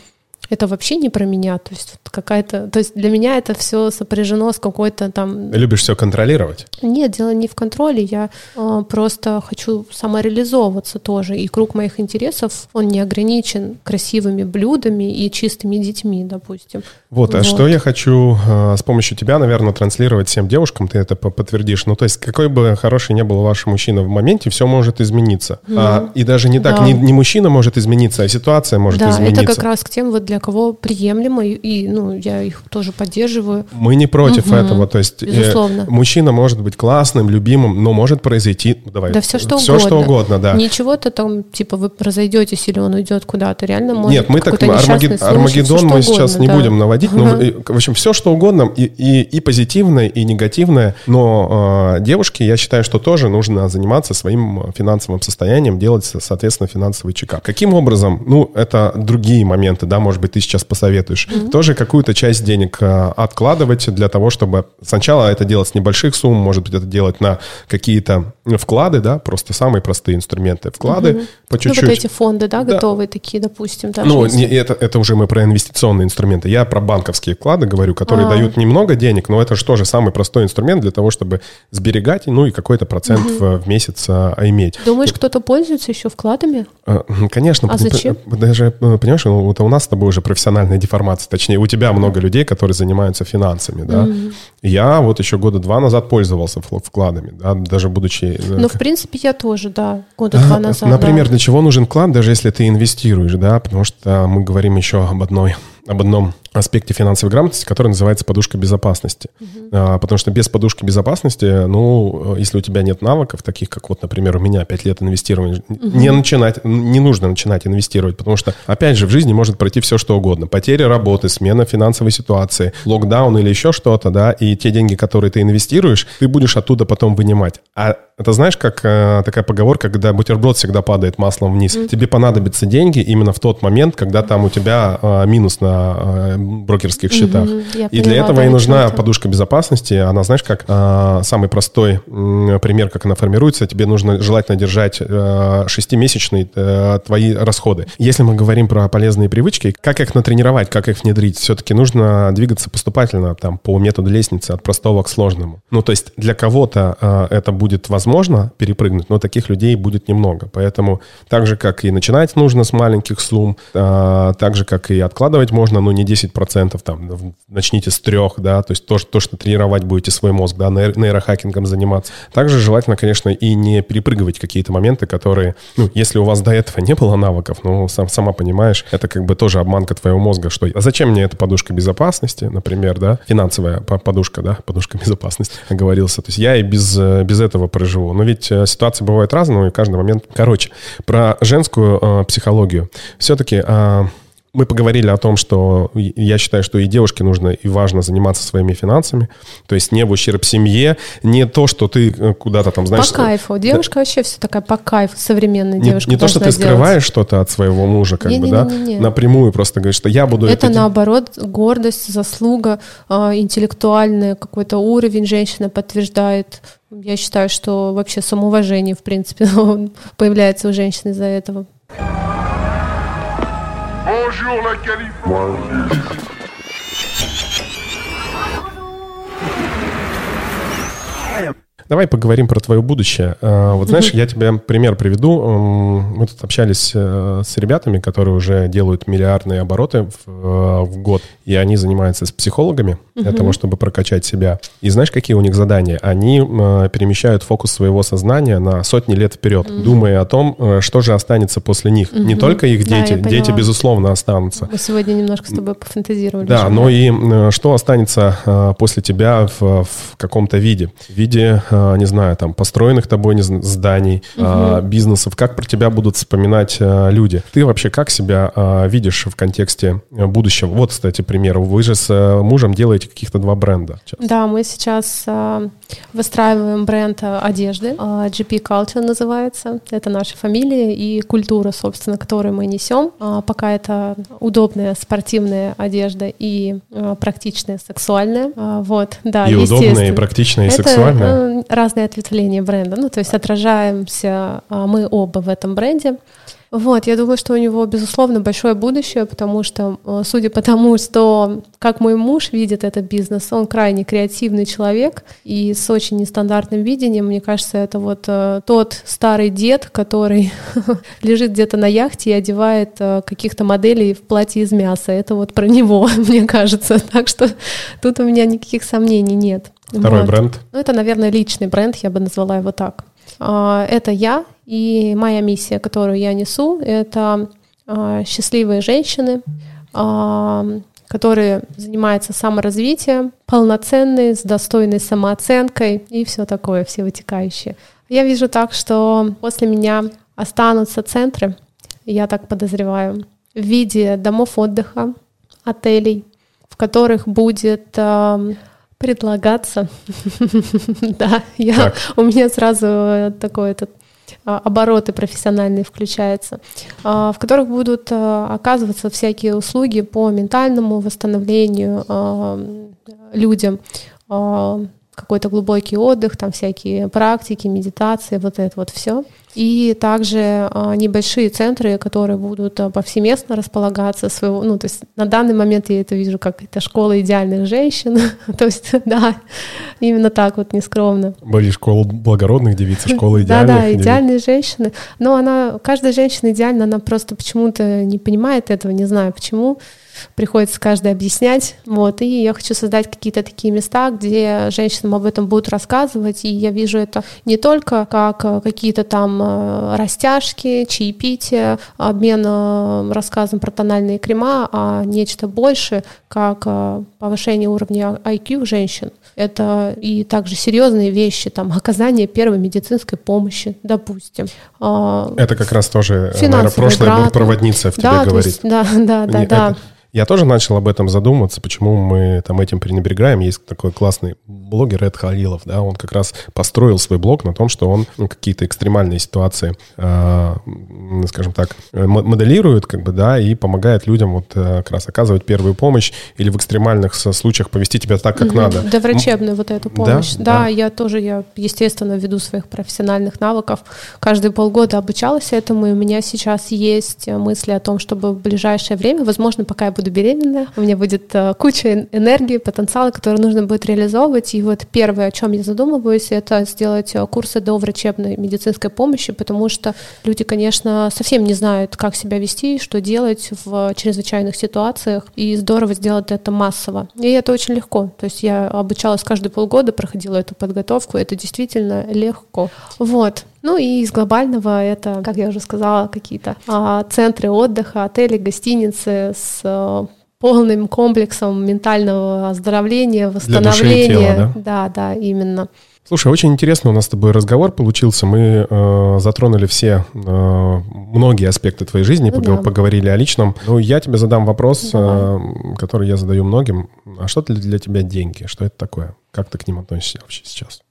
это вообще не про меня, то есть какая-то, то есть для меня это все сопряжено с какой-то там. Любишь все контролировать? Нет, дело не в контроле, я э, просто хочу самореализовываться тоже, и круг моих интересов он не ограничен красивыми блюдами и чистыми детьми, допустим. Вот, вот. а что я хочу э, с помощью тебя, наверное, транслировать всем девушкам, ты это подтвердишь. Ну, то есть какой бы хороший не был ваш мужчина в моменте, все может измениться, mm а, и даже не так, да. не, не мужчина может измениться, а ситуация может да, измениться. Это как раз к тем вот для кого приемлемо, и, ну, я их тоже поддерживаю. Мы не против угу, этого, то есть э, безусловно. Э, мужчина может быть классным, любимым, но может произойти, ну, давай, да все что все угодно. что угодно, да. Ничего-то там, типа, вы разойдетесь или он уйдет куда-то, реально может Нет, мы так, Армагед, Армагеддон мы сейчас угодно, не да. будем наводить, угу. но, в общем, все что угодно, и, и, и позитивное, и негативное, но э, девушке, я считаю, что тоже нужно заниматься своим финансовым состоянием, делать, соответственно, финансовый чекап. Каким образом? Ну, это другие моменты, да, может быть, ты сейчас посоветуешь. Mm-hmm. Тоже какую-то часть денег э, откладывать для того, чтобы сначала это делать с небольших сумм, может быть, это делать на какие-то вклады, да, просто самые простые инструменты. Вклады mm-hmm. по чуть-чуть. Ну, вот эти фонды, да, да. готовые такие, допустим. Даже ну, если... не, это, это уже мы про инвестиционные инструменты. Я про банковские вклады говорю, которые А-а-а. дают немного денег, но это же тоже самый простой инструмент для того, чтобы сберегать, ну, и какой-то процент mm-hmm. в, в месяц а, иметь. Думаешь, кто-то пользуется еще вкладами? А, конечно. А зачем? Даже, понимаешь, ну, вот у нас с тобой уже профессиональная деформация, точнее, у тебя много людей, которые занимаются финансами, да. Mm-hmm. Я вот еще года два назад пользовался вкладами, да, даже будучи... Э, ну, в принципе, я тоже, да, года два назад. Например, да. для чего нужен вклад, даже если ты инвестируешь, да, потому что мы говорим еще об одной об одном аспекте финансовой грамотности, который называется подушка безопасности. Uh-huh. А, потому что без подушки безопасности, ну, если у тебя нет навыков, таких как вот, например, у меня 5 лет инвестирования, uh-huh. не начинать, не нужно начинать инвестировать, потому что, опять же, в жизни может пройти все, что угодно. Потеря работы, смена финансовой ситуации, локдаун или еще что-то, да, и те деньги, которые ты инвестируешь, ты будешь оттуда потом вынимать. А это знаешь, как э, такая поговорка, когда бутерброд всегда падает маслом вниз. Mm-hmm. Тебе понадобятся деньги именно в тот момент, когда там у тебя э, минус на э, брокерских счетах. Mm-hmm. И для этого да, и нужна это. подушка безопасности. Она, знаешь, как э, самый простой э, пример, как она формируется. Тебе нужно желательно держать э, шестимесячные э, твои расходы. Если мы говорим про полезные привычки, как их натренировать, как их внедрить, все-таки нужно двигаться поступательно там по методу лестницы от простого к сложному. Ну, то есть для кого-то э, это будет возможно перепрыгнуть, но таких людей будет немного. Поэтому так же, как и начинать нужно с маленьких сумм, а, так же, как и откладывать можно, но не 10%, там, начните с трех, да, то есть то, то, что тренировать будете свой мозг, да, нейрохакингом заниматься. Также желательно, конечно, и не перепрыгивать какие-то моменты, которые, ну, если у вас до этого не было навыков, ну, сам, сама понимаешь, это как бы тоже обманка твоего мозга, что а зачем мне эта подушка безопасности, например, да, финансовая подушка, да, подушка безопасности, оговорился. То есть я и без, без этого проживаю живу. Но ведь э, ситуации бывают разные, и каждый момент... Короче, про женскую э, психологию. Все-таки... Э, мы поговорили о том, что я считаю, что и девушке нужно и важно заниматься своими финансами. То есть не в ущерб семье, не то, что ты э, куда-то там, знаешь... По кайфу. Девушка да. вообще все такая по кайфу, современная не, девушка Не то, что ты скрываешь что-то от своего мужа, как не, бы, не, да? Не, не, не. Напрямую просто говоришь, что я буду... Это, это наоборот гордость, заслуга, э, интеллектуальный какой-то уровень женщина подтверждает Я считаю, что вообще самоуважение, в принципе, появляется у женщин из-за этого. Bonjour la Californie. Bonjour. Давай поговорим про твое будущее. А, вот знаешь, я тебе пример приведу. Мы тут общались э, с ребятами, которые уже делают миллиардные обороты в, э, в год, и они занимаются с психологами для того, чтобы прокачать себя. И знаешь, какие у них задания? Они э, перемещают фокус своего сознания на сотни лет вперед, думая о том, что же останется после них. Не только их дети, да, дети, безусловно, останутся. Мы сегодня немножко с тобой пофантазировали. Да, но и что останется после тебя в, в каком-то виде? В виде не знаю, там, построенных тобой не знаю, зданий, угу. бизнесов, как про тебя будут вспоминать а, люди. Ты вообще как себя видишь в контексте будущего? Вот, кстати, пример. Вы же с мужем делаете каких-то два бренда. Сейчас. Да, мы сейчас выстраиваем бренд одежды. GP Culture называется. Это наша фамилия и культура, собственно, которую мы несем. Пока это удобная спортивная одежда и практичная сексуальная. Вот, да, и удобная, и практичная, и это, сексуальная? Разные ответвления бренда. Ну, то есть отражаемся а, мы оба в этом бренде. Вот, я думаю, что у него, безусловно, большое будущее, потому что, а, судя по тому, что как мой муж видит этот бизнес, он крайне креативный человек и с очень нестандартным видением. Мне кажется, это вот э, тот старый дед, который лежит где-то на яхте и одевает э, каких-то моделей в платье из мяса. Это вот про него, мне кажется. Так что тут у меня никаких сомнений нет. Второй вот. бренд? Ну, это, наверное, личный бренд, я бы назвала его так. А, это я, и моя миссия, которую я несу, это а, счастливые женщины, а, которые занимаются саморазвитием, полноценные, с достойной самооценкой и все такое, все вытекающие. Я вижу так, что после меня останутся центры, я так подозреваю, в виде домов отдыха, отелей, в которых будет предлагаться. да, я, у меня сразу такой этот а, обороты профессиональные включаются, а, в которых будут а, оказываться всякие услуги по ментальному восстановлению людям, какой-то глубокий отдых, там всякие практики, медитации, вот это вот все. И также а, небольшие центры, которые будут а, повсеместно располагаться своего, ну, то есть на данный момент я это вижу как это школа идеальных женщин, то есть, да, именно так вот нескромно. Были школа благородных девиц, школа идеальных Да, да, идеальные женщины, но она, каждая женщина идеальна, она просто почему-то не понимает этого, не знаю почему, приходится каждый объяснять. Вот, и я хочу создать какие-то такие места, где женщинам об этом будут рассказывать, и я вижу это не только как какие-то там э, растяжки, чаепитие, обмен э, рассказом про тональные крема, а нечто больше, как повышение уровня IQ женщин. Это и также серьезные вещи, там, оказание первой медицинской помощи, допустим. А, это как раз тоже, наверное, прошлая проводница в да, тебе говорит. Есть, да, да, да, да. Я тоже начал об этом задумываться, почему мы там этим пренебрегаем. Есть такой классный блогер Эд Халилов, да, он как раз построил свой блог на том, что он ну, какие-то экстремальные ситуации, э, скажем так, моделирует, как бы, да, и помогает людям вот э, как раз оказывать первую помощь или в экстремальных случаях повести тебя так, как угу. надо. Да, врачебную вот эту помощь. Да, да, да, я тоже, я, естественно, ввиду своих профессиональных навыков каждые полгода обучалась этому, и у меня сейчас есть мысли о том, чтобы в ближайшее время, возможно, пока я буду буду беременна, у меня будет э, куча энергии, потенциала, который нужно будет реализовывать. И вот первое, о чем я задумываюсь, это сделать э, курсы до врачебной медицинской помощи, потому что люди, конечно, совсем не знают, как себя вести, что делать в чрезвычайных ситуациях, и здорово сделать это массово. И это очень легко. То есть я обучалась каждые полгода, проходила эту подготовку, это действительно легко. Вот. Ну и из глобального это, как я уже сказала, какие-то а, центры отдыха, отели, гостиницы с а, полным комплексом ментального оздоровления, восстановления. Для души и тела, да? Да, да, именно. Слушай, очень интересно у нас с тобой разговор получился. Мы э, затронули все, э, многие аспекты твоей жизни, ну, пог- да. поговорили о личном. Ну, я тебе задам вопрос, э, который я задаю многим. А что для, для тебя деньги? Что это такое? Как ты к ним относишься вообще сейчас?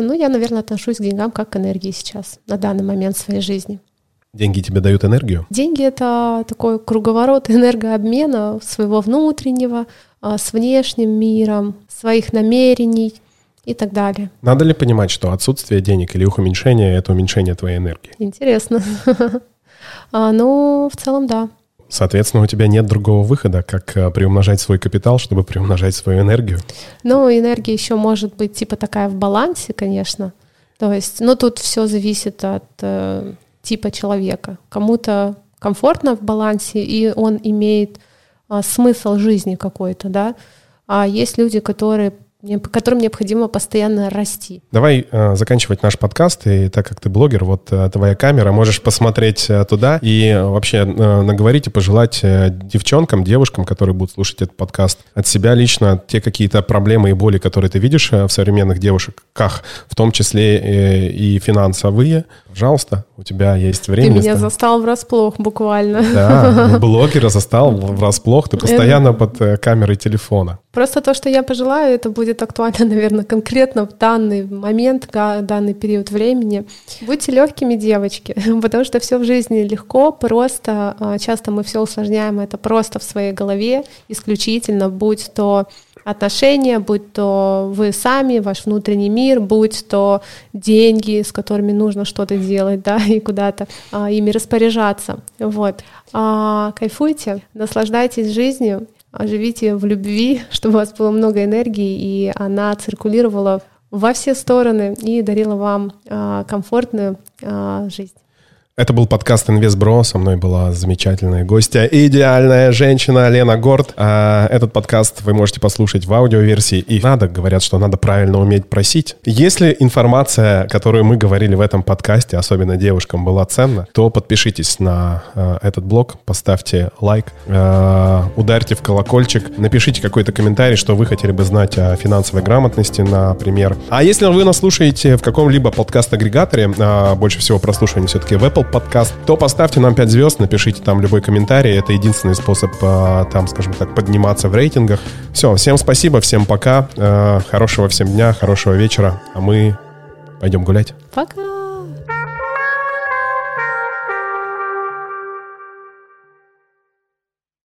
Ну, я, наверное, отношусь к деньгам как к энергии сейчас, на данный момент своей жизни. Деньги тебе дают энергию? Деньги — это такой круговорот энергообмена своего внутреннего а, с внешним миром, своих намерений и так далее. Надо ли понимать, что отсутствие денег или их уменьшение — это уменьшение твоей энергии? Интересно. а, ну, в целом, да. Соответственно, у тебя нет другого выхода, как э, приумножать свой капитал, чтобы приумножать свою энергию. Ну, энергия еще может быть типа такая в балансе, конечно. То есть, ну, тут все зависит от э, типа человека. Кому-то комфортно в балансе, и он имеет э, смысл жизни какой-то, да. А есть люди, которые которым необходимо постоянно расти. Давай э, заканчивать наш подкаст, и так как ты блогер, вот э, твоя камера, можешь посмотреть э, туда и вообще э, наговорить и пожелать э, девчонкам, девушкам, которые будут слушать этот подкаст, от себя лично те какие-то проблемы и боли, которые ты видишь э, в современных девушках, в том числе э, и финансовые, пожалуйста, у тебя есть время. Ты меня застал врасплох буквально. Да, блогера застал врасплох, ты постоянно под э, камерой телефона. Просто то, что я пожелаю, это будет актуально, наверное, конкретно в данный момент, в данный период времени. Будьте легкими, девочки, потому что все в жизни легко, просто. А, часто мы все усложняем, это просто в своей голове, исключительно, будь то отношения, будь то вы сами, ваш внутренний мир, будь то деньги, с которыми нужно что-то делать, да, и куда-то а, ими распоряжаться. Вот. А, кайфуйте, наслаждайтесь жизнью, живите в любви, чтобы у вас было много энергии, и она циркулировала во все стороны и дарила вам э, комфортную э, жизнь. Это был подкаст «Инвестбро». Со мной была замечательная гостья, идеальная женщина Лена Горд. А этот подкаст вы можете послушать в аудиоверсии. И надо, говорят, что надо правильно уметь просить. Если информация, которую мы говорили в этом подкасте, особенно девушкам, была ценна, то подпишитесь на э, этот блог, поставьте лайк, э, ударьте в колокольчик, напишите какой-то комментарий, что вы хотели бы знать о финансовой грамотности, например. А если вы нас слушаете в каком-либо подкаст-агрегаторе, э, больше всего прослушивания все-таки в Apple подкаст, то поставьте нам 5 звезд, напишите там любой комментарий. Это единственный способ а, там, скажем так, подниматься в рейтингах. Все, всем спасибо, всем пока. Э, хорошего всем дня, хорошего вечера. А мы пойдем гулять. Пока.